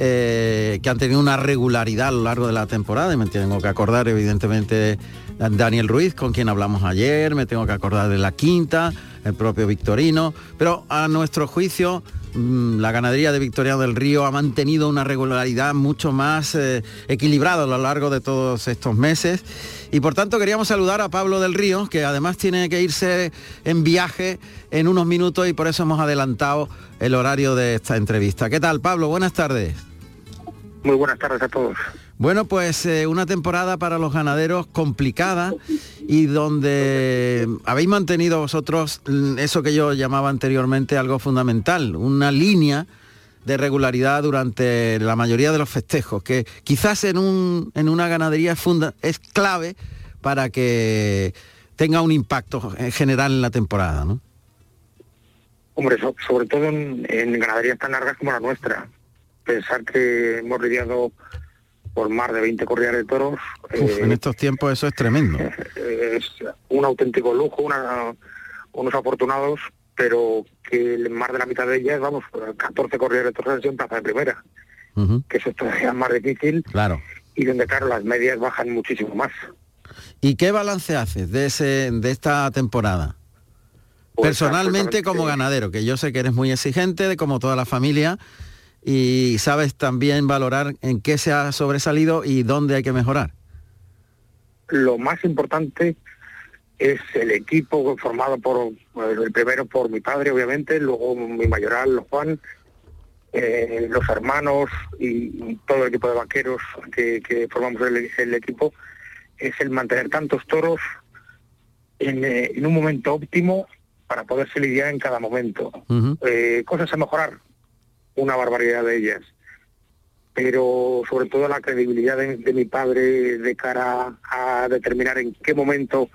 eh, que han tenido una regularidad a lo largo de la temporada y me tengo que acordar evidentemente de Daniel Ruiz con quien hablamos ayer, me tengo que acordar de la quinta, el propio Victorino, pero a nuestro juicio mm, la ganadería de Victoriano del Río ha mantenido una regularidad mucho más eh, equilibrada a lo largo de todos estos meses. Y por tanto queríamos saludar a Pablo del Río, que además tiene que irse en viaje en unos minutos y por eso hemos adelantado el horario de esta entrevista. ¿Qué tal, Pablo? Buenas tardes. Muy buenas tardes a todos. Bueno, pues eh, una temporada para los ganaderos complicada y donde habéis mantenido vosotros eso que yo llamaba anteriormente algo fundamental, una línea de regularidad durante la mayoría de los festejos, que quizás en, un, en una ganadería es, funda, es clave para que tenga un impacto en general en la temporada, ¿no? Hombre, so- sobre todo en, en ganaderías tan largas como la nuestra. Pensar que hemos lidiado por más de 20 corridas de toros Uf, eh, en estos tiempos eso es tremendo. es un auténtico lujo, una- unos afortunados, pero que en más de la mitad de ellas, vamos, 14 corridas de toros han sido en plaza de primera, que eso es todavía más difícil Claro. y donde, claro, las medias bajan muchísimo más. ¿Y qué balance haces de, ese, de esta temporada? Pues, Personalmente como ganadero, que yo sé que eres muy exigente, de como toda la familia, y sabes también valorar en qué se ha sobresalido y dónde hay que mejorar. Lo más importante es el equipo formado por, el primero por mi padre, obviamente, luego mi mayoral, Juan, eh, los hermanos y, y todo el equipo de vaqueros que, que formamos el, el equipo, es el mantener tantos toros en, eh, en un momento óptimo para poderse lidiar en cada momento. Eh, cosas a mejorar, una barbaridad de ellas. Pero sobre todo la credibilidad de, mi padre de cara a determinar en qué momento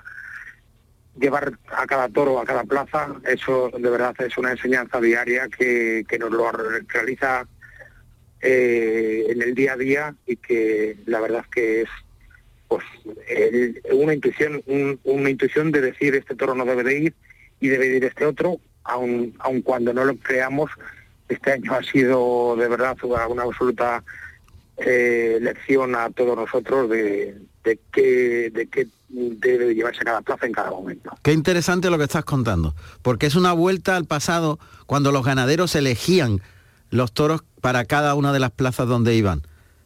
llevar a cada toro, a cada plaza, eso de verdad es una enseñanza diaria que, que nos lo realiza eh, en el día a día y que la verdad que es pues una intuición un- una intuición de decir este toro no debe de ir y debe de ir este otro aun, aun cuando no lo creamos este año ha sido de verdad una, absoluta eh, lección a todos nosotros de, de qué de qué debe de llevarse cada plaza en cada momento Qué interesante lo que estás contando, porque es una vuelta al pasado cuando los ganaderos elegían los toros para cada una de las plazas donde iban.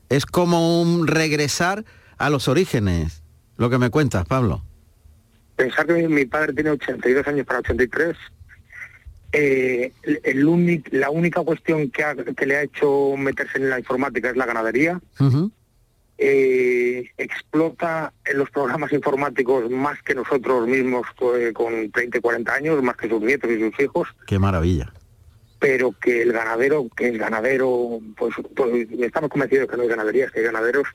Es como un regresar a los orígenes, lo que me cuentas, Pablo. pensar que mi, mi padre tiene 82 años para 83 eh, el, el la única cuestión que, ha- que le ha hecho meterse en la informática es la ganadería. Eh, explota en los programas informáticos más que nosotros mismos eh, con 30 y 40 años, más que sus nietos y sus hijos, Qué maravilla. pero que el ganadero, que es ganadero, pues, pues estamos convencidos que no hay ganaderías, que hay ganaderos,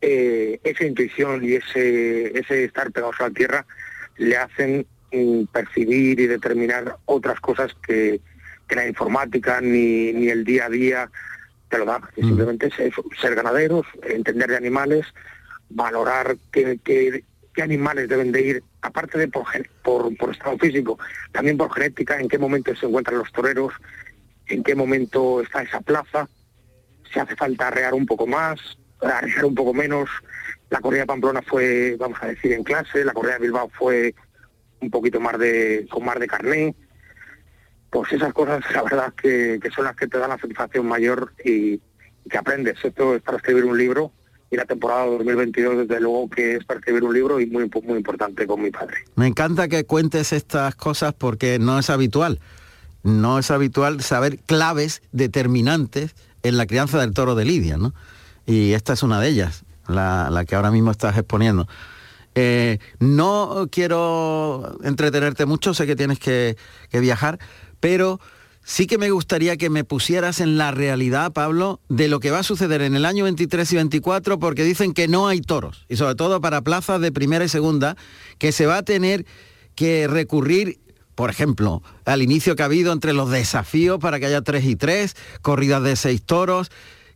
esa intuición y ese, ese estar pegados a la tierra le hacen mm, percibir y determinar otras cosas que, que la informática ni, ni el día a día te lo da. Y simplemente eso, ser ganaderos, entender de animales, valorar qué, qué- qué animales deben de ir, aparte de por, por, por estado físico, también por genética, en qué momento se encuentran los toreros, en qué momento está esa plaza, si hace falta arrear un poco más, arrear un poco menos. La corrida de Pamplona fue, vamos a decir, en clase, la corrida de Bilbao fue un poquito más de, con más de carné. Pues esas cosas, [laughs] la verdad, que, que son las que te dan la satisfacción mayor y, y que aprendes. Esto es para escribir un libro y la temporada 2022, desde luego, que es para escribir un libro y muy, muy importante con mi padre. Me encanta que cuentes estas cosas porque no es habitual. No es habitual saber claves determinantes en la crianza del toro de Lidia, ¿no? Y esta es una de ellas, la, la que ahora mismo estás exponiendo. Eh, no quiero entretenerte mucho, sé que tienes que, que viajar, pero sí que me gustaría que me pusieras en la realidad, Pablo, de lo que va a suceder en el año 23 y 24, porque dicen que no hay toros, y sobre todo para plazas de primera y segunda, que se va a tener que recurrir, por ejemplo, al inicio que ha habido entre los desafíos para que haya tres y tres, corridas de seis toros,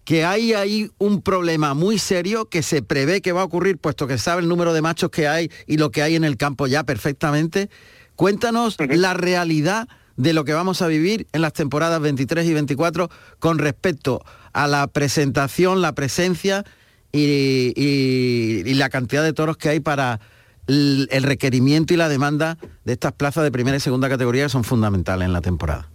que hay ahí un problema muy serio que se prevé que va a ocurrir, puesto que sabe el número de machos que hay y lo que hay en el campo ya perfectamente. Cuéntanos la realidad de lo que vamos a vivir en las temporadas 23 y 24 con respecto a la presentación, la presencia y, y- y la cantidad de toros que hay para el, el requerimiento y la demanda de estas plazas de primera y segunda categoría que son fundamentales en la temporada.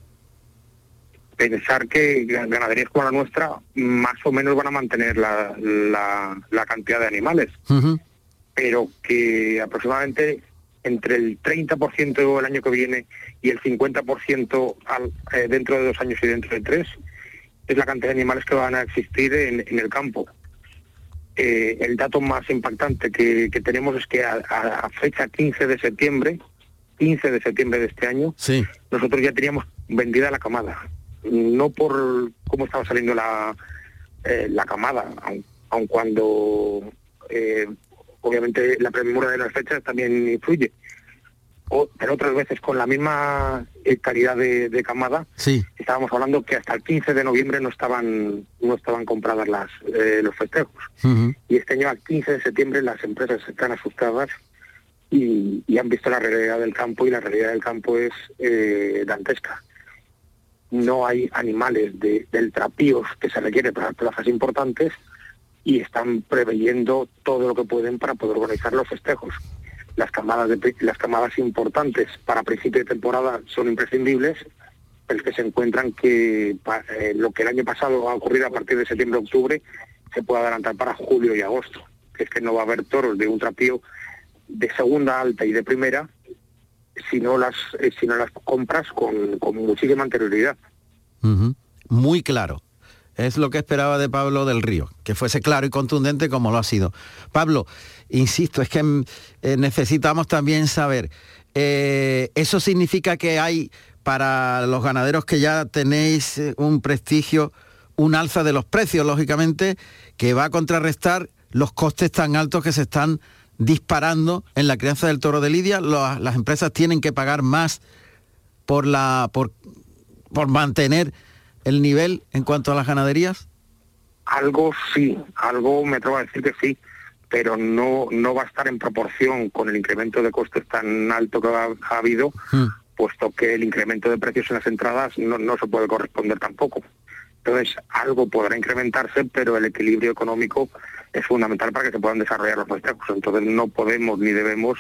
Pensar que ganaderías como la nuestra más o menos van a mantener la, la, la cantidad de animales, pero que aproximadamente entre el 30% el año que viene y el 50% al, eh, dentro de dos años y dentro de tres es la cantidad de animales que van a existir en, en el campo. Eh, el dato más impactante que, que tenemos es que a, a- a fecha 15 de septiembre, 15 de septiembre de este año, Sí. nosotros ya teníamos vendida la camada. No por cómo estaba saliendo la, eh, la camada, aun, aun cuando eh, obviamente la premura de las fechas también influye. O, pero otras veces con la misma eh, calidad de, de camada, Sí. estábamos hablando que hasta el 15 de noviembre no estaban no estaban compradas las eh, los festejos. Y este año al 15 de septiembre las empresas están asustadas y, y han visto la realidad del campo y la realidad del campo es dantesca. No hay animales de, del trapíos que se requiere para plazas importantes y están preveyendo todo lo que pueden para poder organizar los festejos. Las camadas, de, las camadas importantes para principio de temporada son imprescindibles, pero que se encuentran que eh, lo que el año pasado ha ocurrido a partir de septiembre-octubre se puede adelantar para julio y agosto, es que no va a haber toros de un trapío de segunda alta y de primera si no las eh, si no las compras con, con muchísima anterioridad. Muy claro. Es lo que esperaba de Pablo del Río, que fuese claro y contundente como lo ha sido. Pablo, insisto, es que mm, eh, necesitamos también saber, eh, ¿eso significa que hay para los ganaderos que ya tenéis un prestigio, un alza de los precios, lógicamente, que va a contrarrestar los costes tan altos que se están disparando en la crianza del toro de Lidia? Los- las empresas tienen que pagar más por la por, por mantener el nivel en cuanto a las ganaderías? Algo sí, algo me atrevo a decir que sí, pero no no va a estar en proporción con el incremento de costes tan alto que ha, ha habido, puesto que el incremento de precios en las entradas no, no se puede corresponder tampoco. Entonces, algo podrá incrementarse, pero el equilibrio económico es fundamental para que se puedan desarrollar los festejos. Entonces, no podemos ni debemos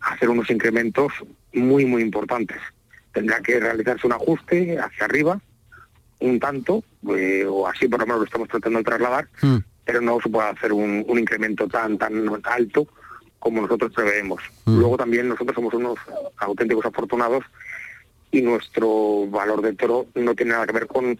hacer unos incrementos muy, muy importantes. Tendrá que realizarse un ajuste hacia arriba, un tanto, eh, o así por lo menos lo estamos tratando de trasladar, pero no se puede hacer un, un incremento tan tan alto como nosotros preveemos. Luego también nosotros somos unos auténticos afortunados y nuestro valor de toro no tiene nada que ver con,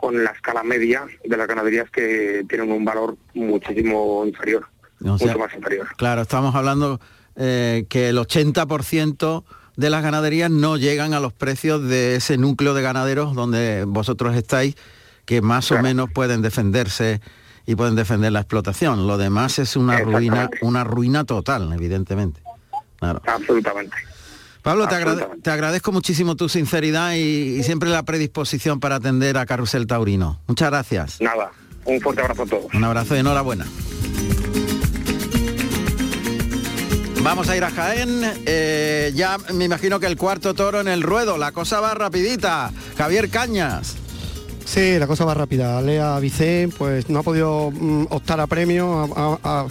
con la escala media de las ganaderías que tienen un valor muchísimo inferior, O sea, mucho más inferior. Claro, estamos hablando eh, que el 80% de las ganaderías no llegan a los precios de ese núcleo de ganaderos donde vosotros estáis, que más o menos pueden defenderse y pueden defender la explotación. Lo demás es una ruina, una ruina total, evidentemente. Claro. Absolutamente. Pablo, te, agrade- Absolutamente. te agradezco muchísimo tu sinceridad y, y siempre la predisposición para atender a Carrusel Taurino. Muchas gracias. Nada, un fuerte abrazo a todos. Un abrazo y enhorabuena. Vamos a ir a Jaén. eh, ya me imagino que el cuarto toro en el ruedo. La cosa va rapidita. Javier Cañas. Sí, la cosa va rápida. Lea Vicente pues no ha podido mm, optar a premio, ha, ha-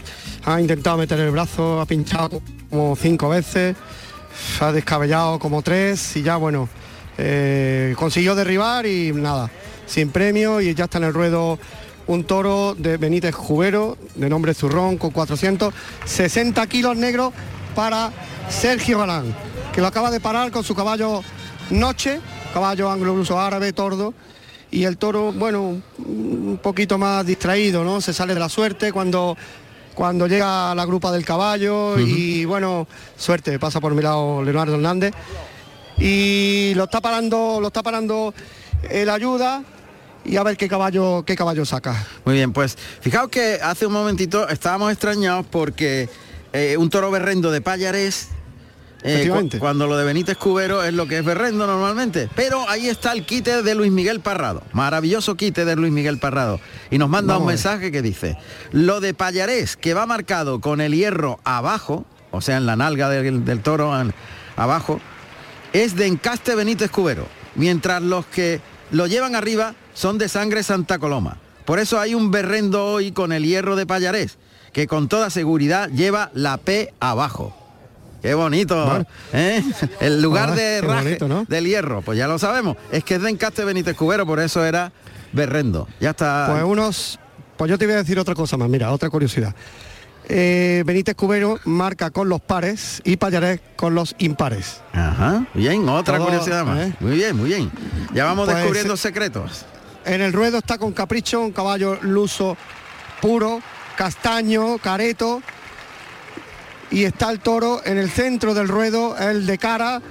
ha- ha intentado meter el brazo, ha pinchado como cinco veces, ha descabellado como tres y ya bueno, eh, consiguió derribar y nada, sin premio y ya está en el ruedo un toro de Benítez Jubero, de nombre Zurrón, con 460 kilos negros para Sergio Galán, que lo acaba de parar con su caballo Noche, caballo anglo-luso árabe, tordo, y el toro, bueno, un poquito más distraído, ¿no? Se sale de la suerte cuando, cuando llega la grupa del caballo y bueno, suerte, pasa por mi lado Leonardo Hernández. Y lo está parando, lo está parando el ayuda y a ver qué caballo, qué caballo saca. Muy bien, pues fijaos que hace un momentito estábamos extrañados porque eh, un toro berrendo de Payarés, eh, cu- cuando lo de Benítez Cubero es lo que es berrendo normalmente. Pero ahí está el quite de Luis Miguel Parrado, maravilloso quite de Luis Miguel Parrado. Y nos manda Vamos un mensaje que dice, lo de Payarés, que va marcado con el hierro abajo, o sea, en la nalga del, del toro en- abajo, es de encaste Benítez Cubero, mientras los que lo llevan arriba son de sangre Santa Coloma. Por eso hay un berrendo hoy con el hierro de Payarés, que con toda seguridad lleva la P abajo. Qué bonito. ¿eh? [laughs] El lugar Ah, de raje bonito, ¿no? del hierro. Pues ya lo sabemos. Es que es de Encaste Benítez Cubero, por eso era berrendo. Ya está. Pues unos, pues yo te voy a decir otra cosa más, mira, otra curiosidad. Eh, Benítez Cubero marca con los pares y Payarés con los impares. Ajá, bien, otra Todo, curiosidad más. ¿eh? Muy bien, muy bien. Ya vamos Pues, descubriendo secretos. En el ruedo está con Capricho, un caballo luso puro, castaño, careto. Y está el toro en el centro del ruedo, el de cara,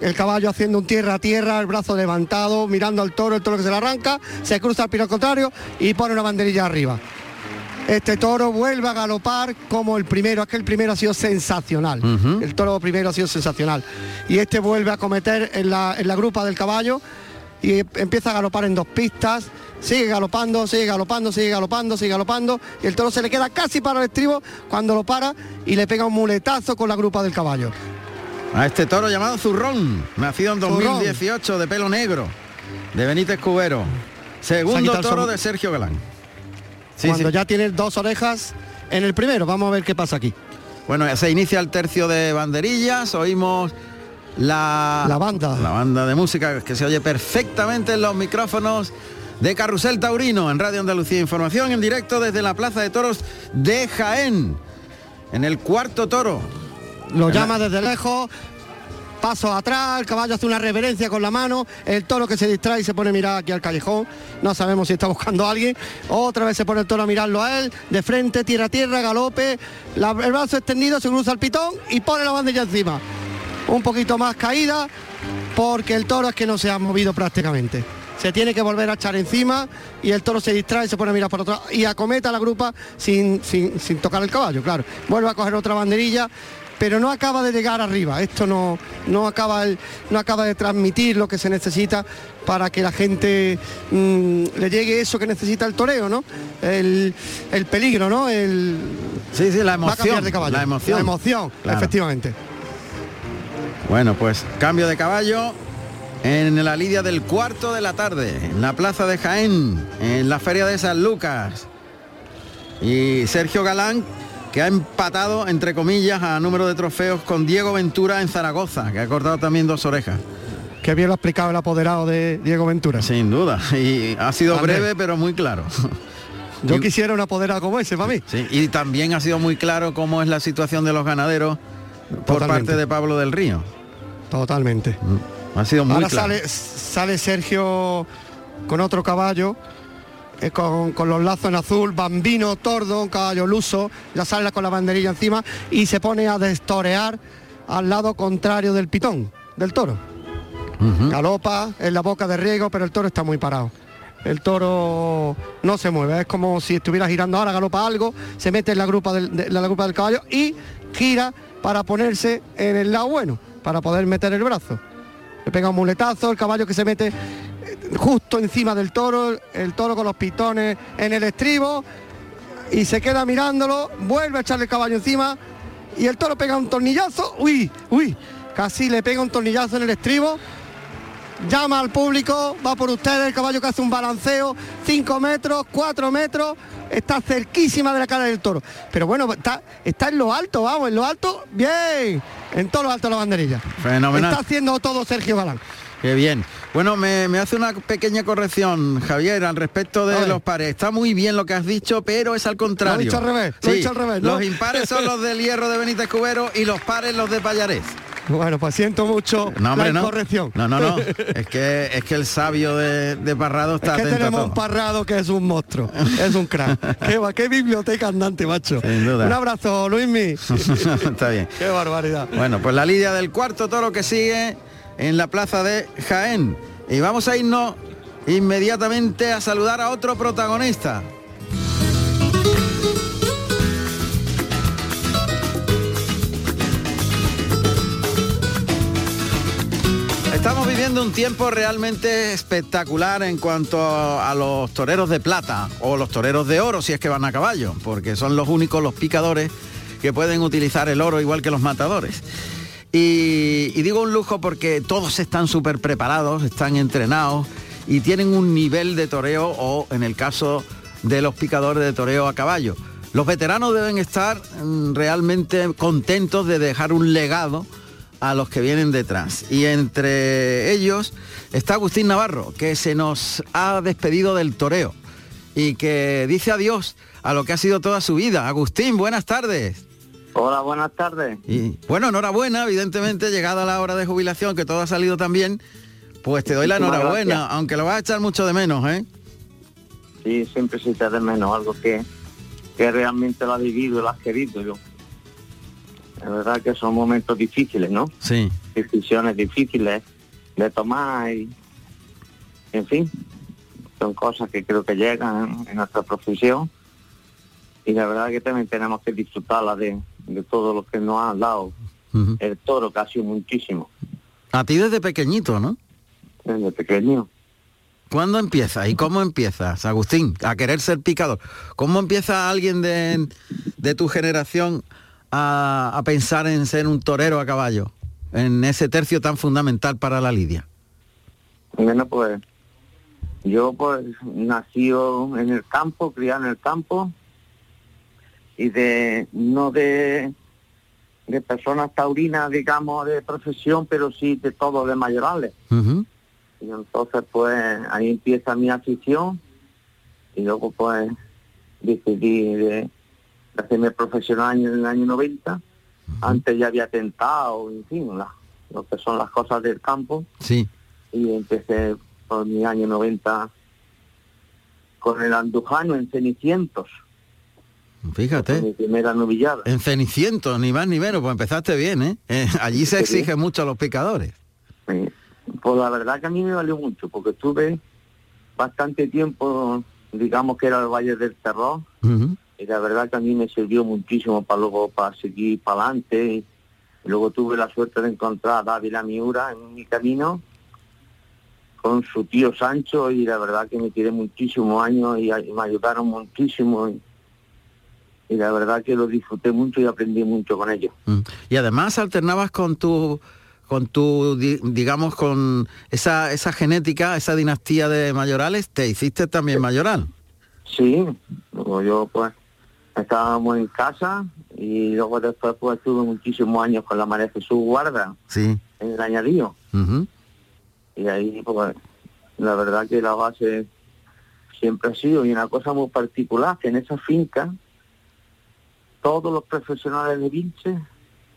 el caballo haciendo un tierra a tierra, el brazo levantado, mirando al toro, el toro que se le arranca, se cruza al pino contrario y pone una banderilla arriba. Este toro vuelve a galopar como el primero, es que el primero ha sido sensacional. El toro primero ha sido sensacional. Y este vuelve a cometer en la, en la grupa del caballo y empieza a galopar en dos pistas, sigue galopando, sigue galopando, sigue galopando, sigue galopando, y el toro se le queda casi para el estribo cuando lo para y le pega un muletazo con la grupa del caballo. A este toro llamado Zurrón, nacido en Zurrón. 2018, de pelo negro, de Benítez Cubero. Segundo toro de Sergio Galán. Sí, cuando sí. ya tiene dos orejas en el primero, vamos a ver qué pasa aquí. Bueno, se inicia el tercio de banderillas, oímos la, La banda. La banda de música que se oye perfectamente en los micrófonos de Carrusel Taurino en Radio Andalucía Información en directo desde la Plaza de Toros de Jaén. En el cuarto toro. Lo En la- llama desde lejos, paso atrás, el caballo hace una reverencia con la mano, el toro que se distrae y se pone a mirar aquí al callejón, no sabemos si está buscando a alguien, otra vez se pone el toro a mirarlo a él, de frente, tierra a tierra, galope, la- el brazo extendido, se cruza el pitón y pone la bandilla encima. Un poquito más caída, porque el toro es que no se ha movido prácticamente. Se tiene que volver a echar encima y el toro se distrae, se pone a mirar por otro lado y acometa a la grupa sin, sin, sin tocar el caballo, claro. Vuelve a coger otra banderilla, pero no acaba de llegar arriba. Esto no, no, acaba, el- no acaba de transmitir lo que se necesita para que la gente mm, le llegue eso que necesita el toreo, ¿no? El, el peligro, ¿no? El, Sí, sí, la va a cambiar emoción. de caballo. La emoción. La emoción, Claro. efectivamente. Bueno, pues cambio de caballo en la lidia del cuarto de la tarde, en la plaza de Jaén, en la feria de San Lucas. Y Sergio Galán, que ha empatado, entre comillas, a número de trofeos con Diego Ventura en Zaragoza, que ha cortado también dos orejas. Que bien lo ha explicado el apoderado de Diego Ventura. Sin duda. [laughs] Y ha sido breve, pero muy claro. [laughs] Yo quisiera un apoderado como ese para mí. Sí, y también ha sido muy claro cómo es la situación de los ganaderos por Totalmente. parte de Pablo del Río. Totalmente. Ha sido muy Ahora claro. sale, sale Sergio con otro caballo, eh, con, con los lazos en azul, bambino, tordo, un caballo luso, ya sale con la banderilla encima y se pone a destorear al lado contrario del pitón, del toro. Galopa en la boca de riego, pero el toro está muy parado. El toro no se mueve, es como si estuviera girando ahora, galopa algo, se mete en la grupa del, de- la grupa del caballo y gira para ponerse en el lado bueno, para poder meter el brazo. Le pega un muletazo, el caballo que se mete eh, justo encima del toro, el toro con los pitones en el estribo y se queda mirándolo, vuelve a echarle el caballo encima y el toro pega un tornillazo, uy, uy, casi le pega un tornillazo en el estribo, llama al público, va por ustedes, el caballo que hace un balanceo, 5 metros, 4 metros, está cerquísima de la cara del toro. Pero bueno, está, está en lo alto, vamos, en lo alto, bien, en todo lo alto la banderilla. Fenomenal. Está haciendo todo Sergio Galán. Qué bien. Bueno, me, me hace una pequeña corrección, Javier, al respecto de los pares. Está muy bien lo que has dicho, pero es al contrario. Lo he dicho al revés, lo he dicho al revés, ¿no? Los impares son los del hierro de Benítez Cubero y los pares los de Payarés. Bueno, pues siento mucho No, hombre, la no. incorrección. No, no, no. [laughs] Es que, es que el sabio de, de Parrado está Es que atento a tenemos todo. un parrado que es un monstruo, es un crack. [laughs] qué, qué biblioteca andante, macho. Sin duda. Un abrazo, Luismi. [laughs] está bien. qué barbaridad. Bueno, pues la lidia del cuarto toro que sigue en la plaza de Jaén. Y vamos a irnos inmediatamente a saludar a otro protagonista. Estamos viviendo un tiempo realmente espectacular en cuanto a los toreros de plata o los toreros de oro si es que van a caballo, porque son los únicos los picadores que pueden utilizar el oro igual que los matadores. Y, y digo un lujo porque todos están súper preparados, están entrenados y tienen un nivel de toreo o en el caso de los picadores de toreo a caballo. Los veteranos deben estar mm, realmente contentos de dejar un legado a los que vienen detrás. Y entre ellos está Agustín Navarro, que se nos ha despedido del toreo y que dice adiós a lo que ha sido toda su vida. Agustín, buenas tardes. Hola, buenas tardes. Y bueno, enhorabuena, evidentemente, llegada la hora de jubilación, que todo ha salido tan bien, pues te doy la Muchísimas enhorabuena, gracias. aunque lo vas a echar mucho de menos, ¿eh? Sí, siempre se echa de menos algo que, que realmente lo has vivido y lo has querido. Yo. La verdad que son momentos difíciles, ¿no? Sí. Decisiones difíciles de tomar y, en fin, son cosas que creo que llegan en nuestra profesión y la verdad que también tenemos que disfrutarla de, de todo lo que nos ha dado el toro, que ha sido muchísimo A ti desde pequeñito, ¿no? desde pequeño. ¿Cuándo empiezas y cómo empiezas, Agustín, a querer ser picador? ¿Cómo empieza alguien de, de tu generación a, a pensar en ser un torero a caballo? En ese tercio tan fundamental para la lidia. Bueno, pues yo pues nació en el campo, criado en el campo y de no de de personas taurinas, digamos, de profesión, pero sí de todo de mayorales. Y entonces pues ahí empieza mi afición y luego pues decidí de, de hacerme profesional en el año 90. Antes ya había tentado, en fin, la- lo que son las cosas del campo Sí. y empecé por mi año 90 con el andujano en Cenicientos, Fíjate. mi primera novillada. En Cenicientos, ni más ni menos, pues empezaste bien, ¿eh? Eh, allí se exige mucho a los picadores. Sí. Pues la verdad que a mí me valió mucho, porque estuve bastante tiempo, digamos que era el Valle del Terror. Y la verdad que a mí me sirvió muchísimo para luego para seguir para adelante. Luego tuve la suerte de encontrar a Dávila Miura en mi camino con su tío Sancho y la verdad que me tiré muchísimos años y, y me ayudaron muchísimo y, y la verdad que lo disfruté mucho y aprendí mucho con ellos. Mm. Y además alternabas con tu con tu di- digamos con esa esa genética, esa dinastía de mayorales, te hiciste también mayoral. Sí, luego yo pues estábamos en casa y luego después pues estuve muchísimos años con la María Jesús Guarda Sí. en el añadido. Y ahí pues la verdad que la base siempre ha sido y una cosa muy particular que en esa finca todos los profesionales de Vinche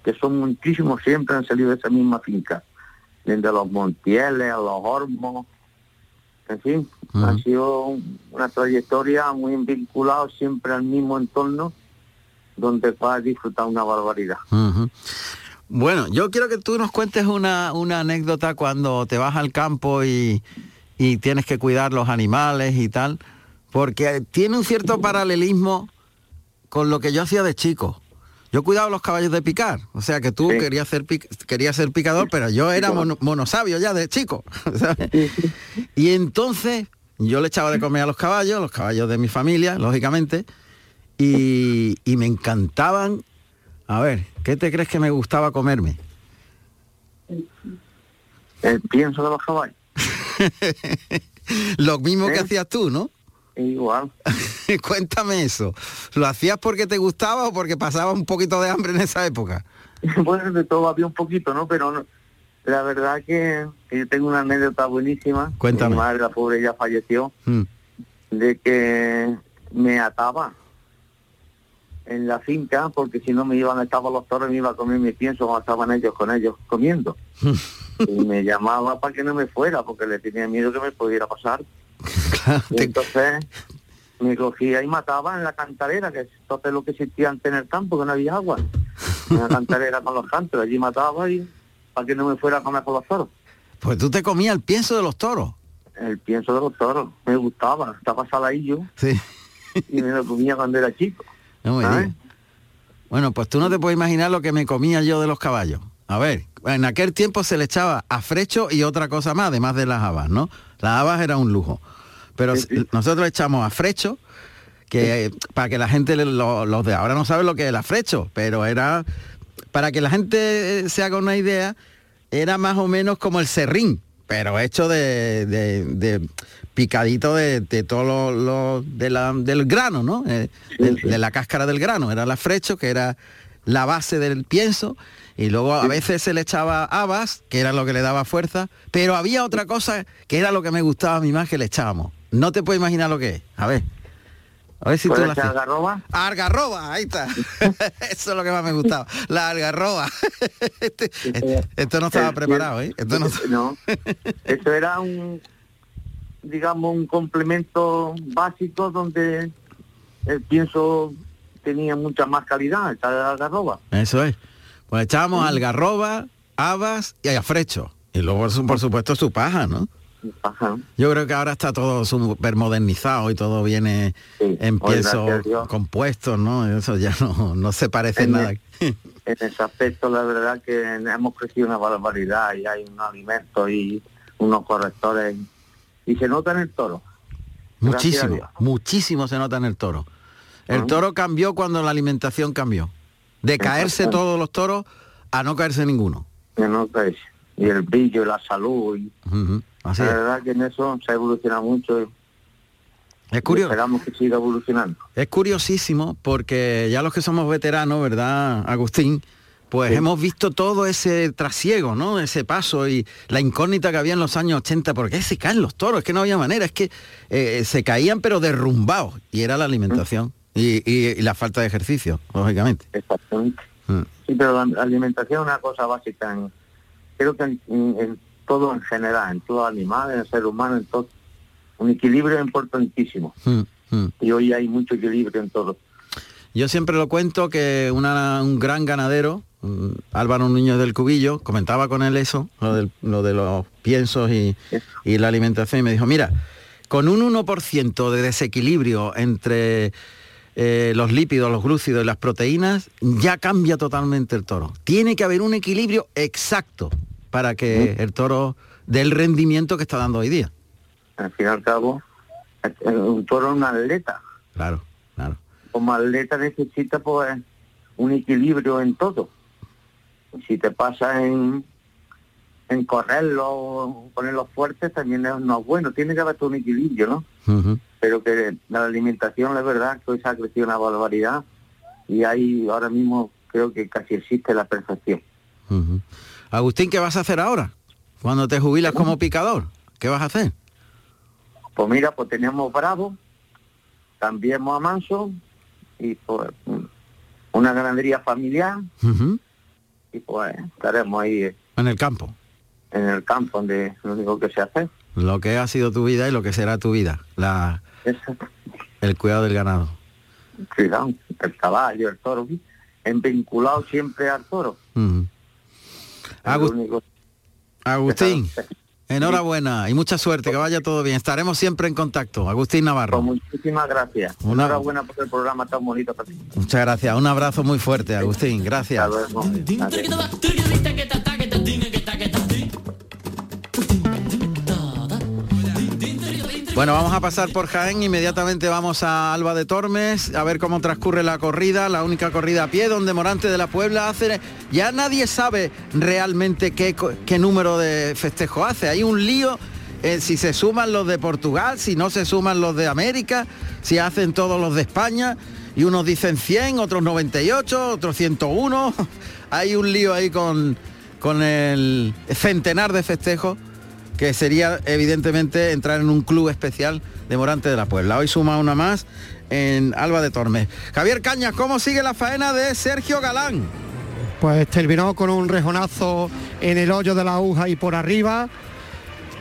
que son muchísimos siempre han salido de esa misma finca desde los Montieles a los Hormos en fin ha sido un- una trayectoria muy vinculada siempre al mismo entorno donde a disfrutar una barbaridad. Bueno, yo quiero que tú nos cuentes una, una anécdota cuando te vas al campo y, y tienes que cuidar los animales y tal, porque tiene un cierto paralelismo con lo que yo hacía de chico. Yo cuidaba los caballos de picar, o sea que tú querías, ser pic- querías ser picador, pero yo era mono- monosabio ya de chico. [laughs] ¿sabes? Y entonces yo le echaba de comer a los caballos, los caballos de mi familia, lógicamente, y, y me encantaban. A ver, ¿qué te crees que me gustaba comerme? el pienso de los caballos [laughs] Lo mismo que ¿Eh? hacías tú, ¿no? Igual [laughs] Cuéntame eso. ¿Lo hacías porque te gustaba o porque pasaba un poquito de hambre en esa época? [laughs] bueno, de todo había un poquito, ¿no? Pero no- la verdad que, que yo tengo una anécdota buenísima. Cuéntame. Mi madre, la pobre, ya falleció, Mm. de que me ataba en la finca, porque si no me iban, estaban los toros, me iba a comer mi pienso cuando estaban ellos con ellos comiendo. [laughs] y me llamaba para que no me fuera, porque le tenía miedo que me pudiera pasar. [laughs] Y entonces me cogía y mataba en la cantarera, que es entonces lo que existía antes en el campo, que no había agua. En la cantarera con los cantos, allí mataba y para que no me fuera a comer con los toros. Pues tú te comías el pienso de los toros. El pienso de los toros, me gustaba, estaba saladillo Sí. y me lo comía cuando era chico. No me digas. Bueno, pues tú no te puedes imaginar lo que me comía yo de los caballos. A ver, en aquel tiempo se le echaba afrecho y otra cosa más, además de las habas, ¿no? Las habas era un lujo. Pero nosotros echamos afrecho, que eh, para que la gente, lo- los de ahora no saben lo que es el afrecho, pero era, para que la gente eh, se haga una idea, era más o menos como el serrín, pero hecho de, de- de picadito de, de todo lo, lo- de la- del grano, ¿no? Eh, de, de la cáscara del grano. Era el afrecho, que era la base del pienso, y luego a veces se le echaba habas, que era lo que le daba fuerza, pero había otra cosa que era lo que me gustaba a mí más que le echábamos. No te puedes imaginar lo que es. A ver. A ver si tú ¿Puede lo ser haces. algarroba? Algarroba, ahí está. [laughs] [laughs] Eso es lo que más me gustaba. La algarroba. [laughs] Este- esto no estaba preparado, ¿eh? Esto no, No, eso era un, digamos, un complemento básico donde el pienso tenía mucha más calidad, esta de la algarroba. Eso es. Pues echábamos algarroba, habas y afrecho. Y luego, por supuesto, su paja, ¿no? Yo creo que ahora está todo súper modernizado y todo viene en gracias a Dios. compuestos, ¿no? Eso ya no, no se parece en En nada. En ese aspecto, la verdad que hemos crecido una barbaridad y hay un alimento y unos correctores y se nota en el toro. Muchísimo, muchísimo se nota en el toro. El toro cambió cuando la alimentación cambió. De caerse todos los toros a no caerse ninguno. Que no caes. Y el brillo y la salud. Y, Así la es. verdad que en eso se ha evolucionado mucho. y- Es curioso. Esperamos que siga evolucionando. Es curiosísimo porque ya los que somos veteranos, ¿verdad, Agustín? Pues Sí. hemos visto todo ese trasiego, ¿no? Ese paso y la incógnita que había en los años 80, porque se caen los toros, es que no había manera, es que eh, se caían pero derrumbados, y era la alimentación y, y- y la falta de ejercicio, lógicamente. Exactamente. Mm. Sí, pero la alimentación es una cosa básica. en- creo que en- en todo en general, en todo animal, en el ser humano, en todo. Un equilibrio importantísimo. Mm, mm. Y hoy hay mucho equilibrio en todo. Yo siempre lo cuento que una- un gran ganadero, mm, Álvaro Niño del Cubillo, comentaba con él eso, lo, del- lo de los piensos y, y la alimentación, y me dijo, mira, con un 1% de desequilibrio entre eh, los lípidos, los glúcidos y las proteínas, ya cambia totalmente el toro. Tiene que haber un equilibrio exacto para que el toro dé el rendimiento que está dando hoy día. Al fin y al cabo, un toro es un atleta. Claro, claro. Como atleta necesita pues un equilibrio en todo. Si te pasa en, en correrlo, ponerlo fuerte, también es, no es bueno. Tiene que haber todo un equilibrio, ¿no? Pero que la alimentación, la verdad, que hoy se ha crecido una barbaridad y ahí ahora mismo creo que casi existe la perfección. Agustín, ¿qué vas a hacer ahora? Cuando te jubilas como picador, ¿qué vas a hacer? Pues mira, pues teníamos Bravo, cambiamos a Manso y pues una ganadería familiar y pues estaremos ahí eh, En el campo. en el campo donde lo único que se hace. Lo que ha sido tu vida y lo que será tu vida. La, el cuidado del ganado. Cuidado, el caballo, el toro, en vinculado siempre al toro. Único- Agustín, enhorabuena y mucha suerte, que vaya todo bien. Estaremos siempre en contacto. Agustín Navarro. Muchísimas gracias. Una- Enhorabuena por el programa tan bonito para ti. Muchas gracias. Un abrazo muy fuerte, Agustín. Gracias. Bueno, vamos a pasar por Jaén, inmediatamente vamos a Alba de Tormes a ver cómo transcurre la corrida, la única corrida a pie donde Morante de la Puebla hace... Ya nadie sabe realmente qué, número de festejo hace. Hay un lío eh, si se suman los de Portugal, si no se suman los de América, si hacen todos los de España. Y unos dicen 100, otros 98, otros 101. [laughs] Hay un lío ahí con, con el centenar de festejos que sería evidentemente entrar en un club especial de Morante de la Puebla. Hoy suma una más en Alba de Tormes. Javier Cañas, ¿cómo sigue la faena de Sergio Galán? Pues terminó con un rejonazo en el hoyo de la aguja y por arriba.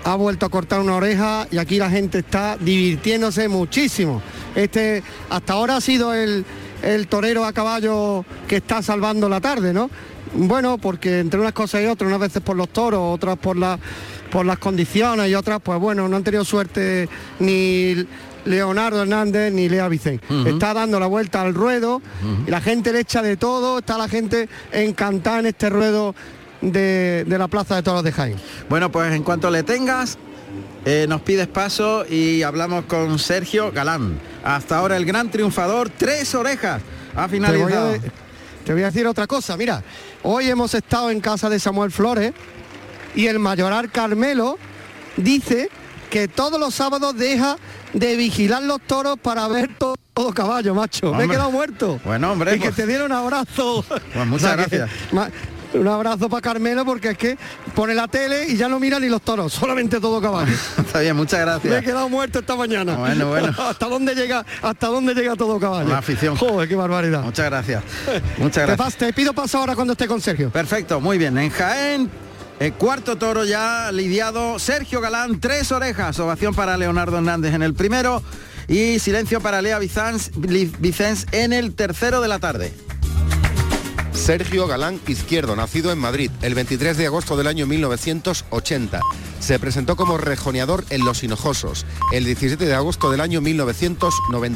Ha vuelto a cortar una oreja y aquí la gente está divirtiéndose muchísimo. Este hasta ahora ha sido el, el torero a caballo que está salvando la tarde, ¿no? Bueno, porque entre unas cosas y otras, unas veces por los toros, otras por la, por las condiciones y otras, pues bueno, no han tenido suerte ni Leonardo Hernández ni Lea Vicente. Está dando la vuelta al ruedo y la gente le echa de todo, está la gente encantada en este ruedo de, de la Plaza de Toros de Jaén. Bueno, pues en cuanto le tengas, eh, nos pides paso y hablamos con Sergio Galán. Hasta ahora el gran triunfador, tres orejas. Ha Te voy, finalizado. a, te voy a decir otra cosa, mira, hoy hemos estado en casa de Samuel Flores y el mayoral Carmelo dice que todos los sábados deja de vigilar los toros para ver todo, todo caballo, macho. Me he quedado muerto. Bueno, hombre, Y que pues- te diera un abrazo. Pues muchas [laughs] O sea, que- gracias. ma- un abrazo para Carmelo porque es que pone la tele y ya no mira ni los toros, solamente todo caballo. [laughs] Está bien, muchas Me he gracias. quedado muerto esta mañana. Bueno, bueno. [laughs] ¿Hasta dónde llega, hasta dónde llega todo caballo? La afición. Joder, qué barbaridad. Muchas gracias. Muchas gracias. te pido paso ahora cuando esté con Sergio. Perfecto, muy bien. En Jaén, el cuarto toro ya lidiado. Sergio Galán, tres orejas. Ovación para Leonardo Hernández en el primero. Y silencio para Lea Vicens en el tercero de la tarde. Sergio Galán Izquierdo, nacido en Madrid el 23 de agosto del año 1980. Se presentó como rejoneador en Los Hinojosos el 17 de agosto del año 1990.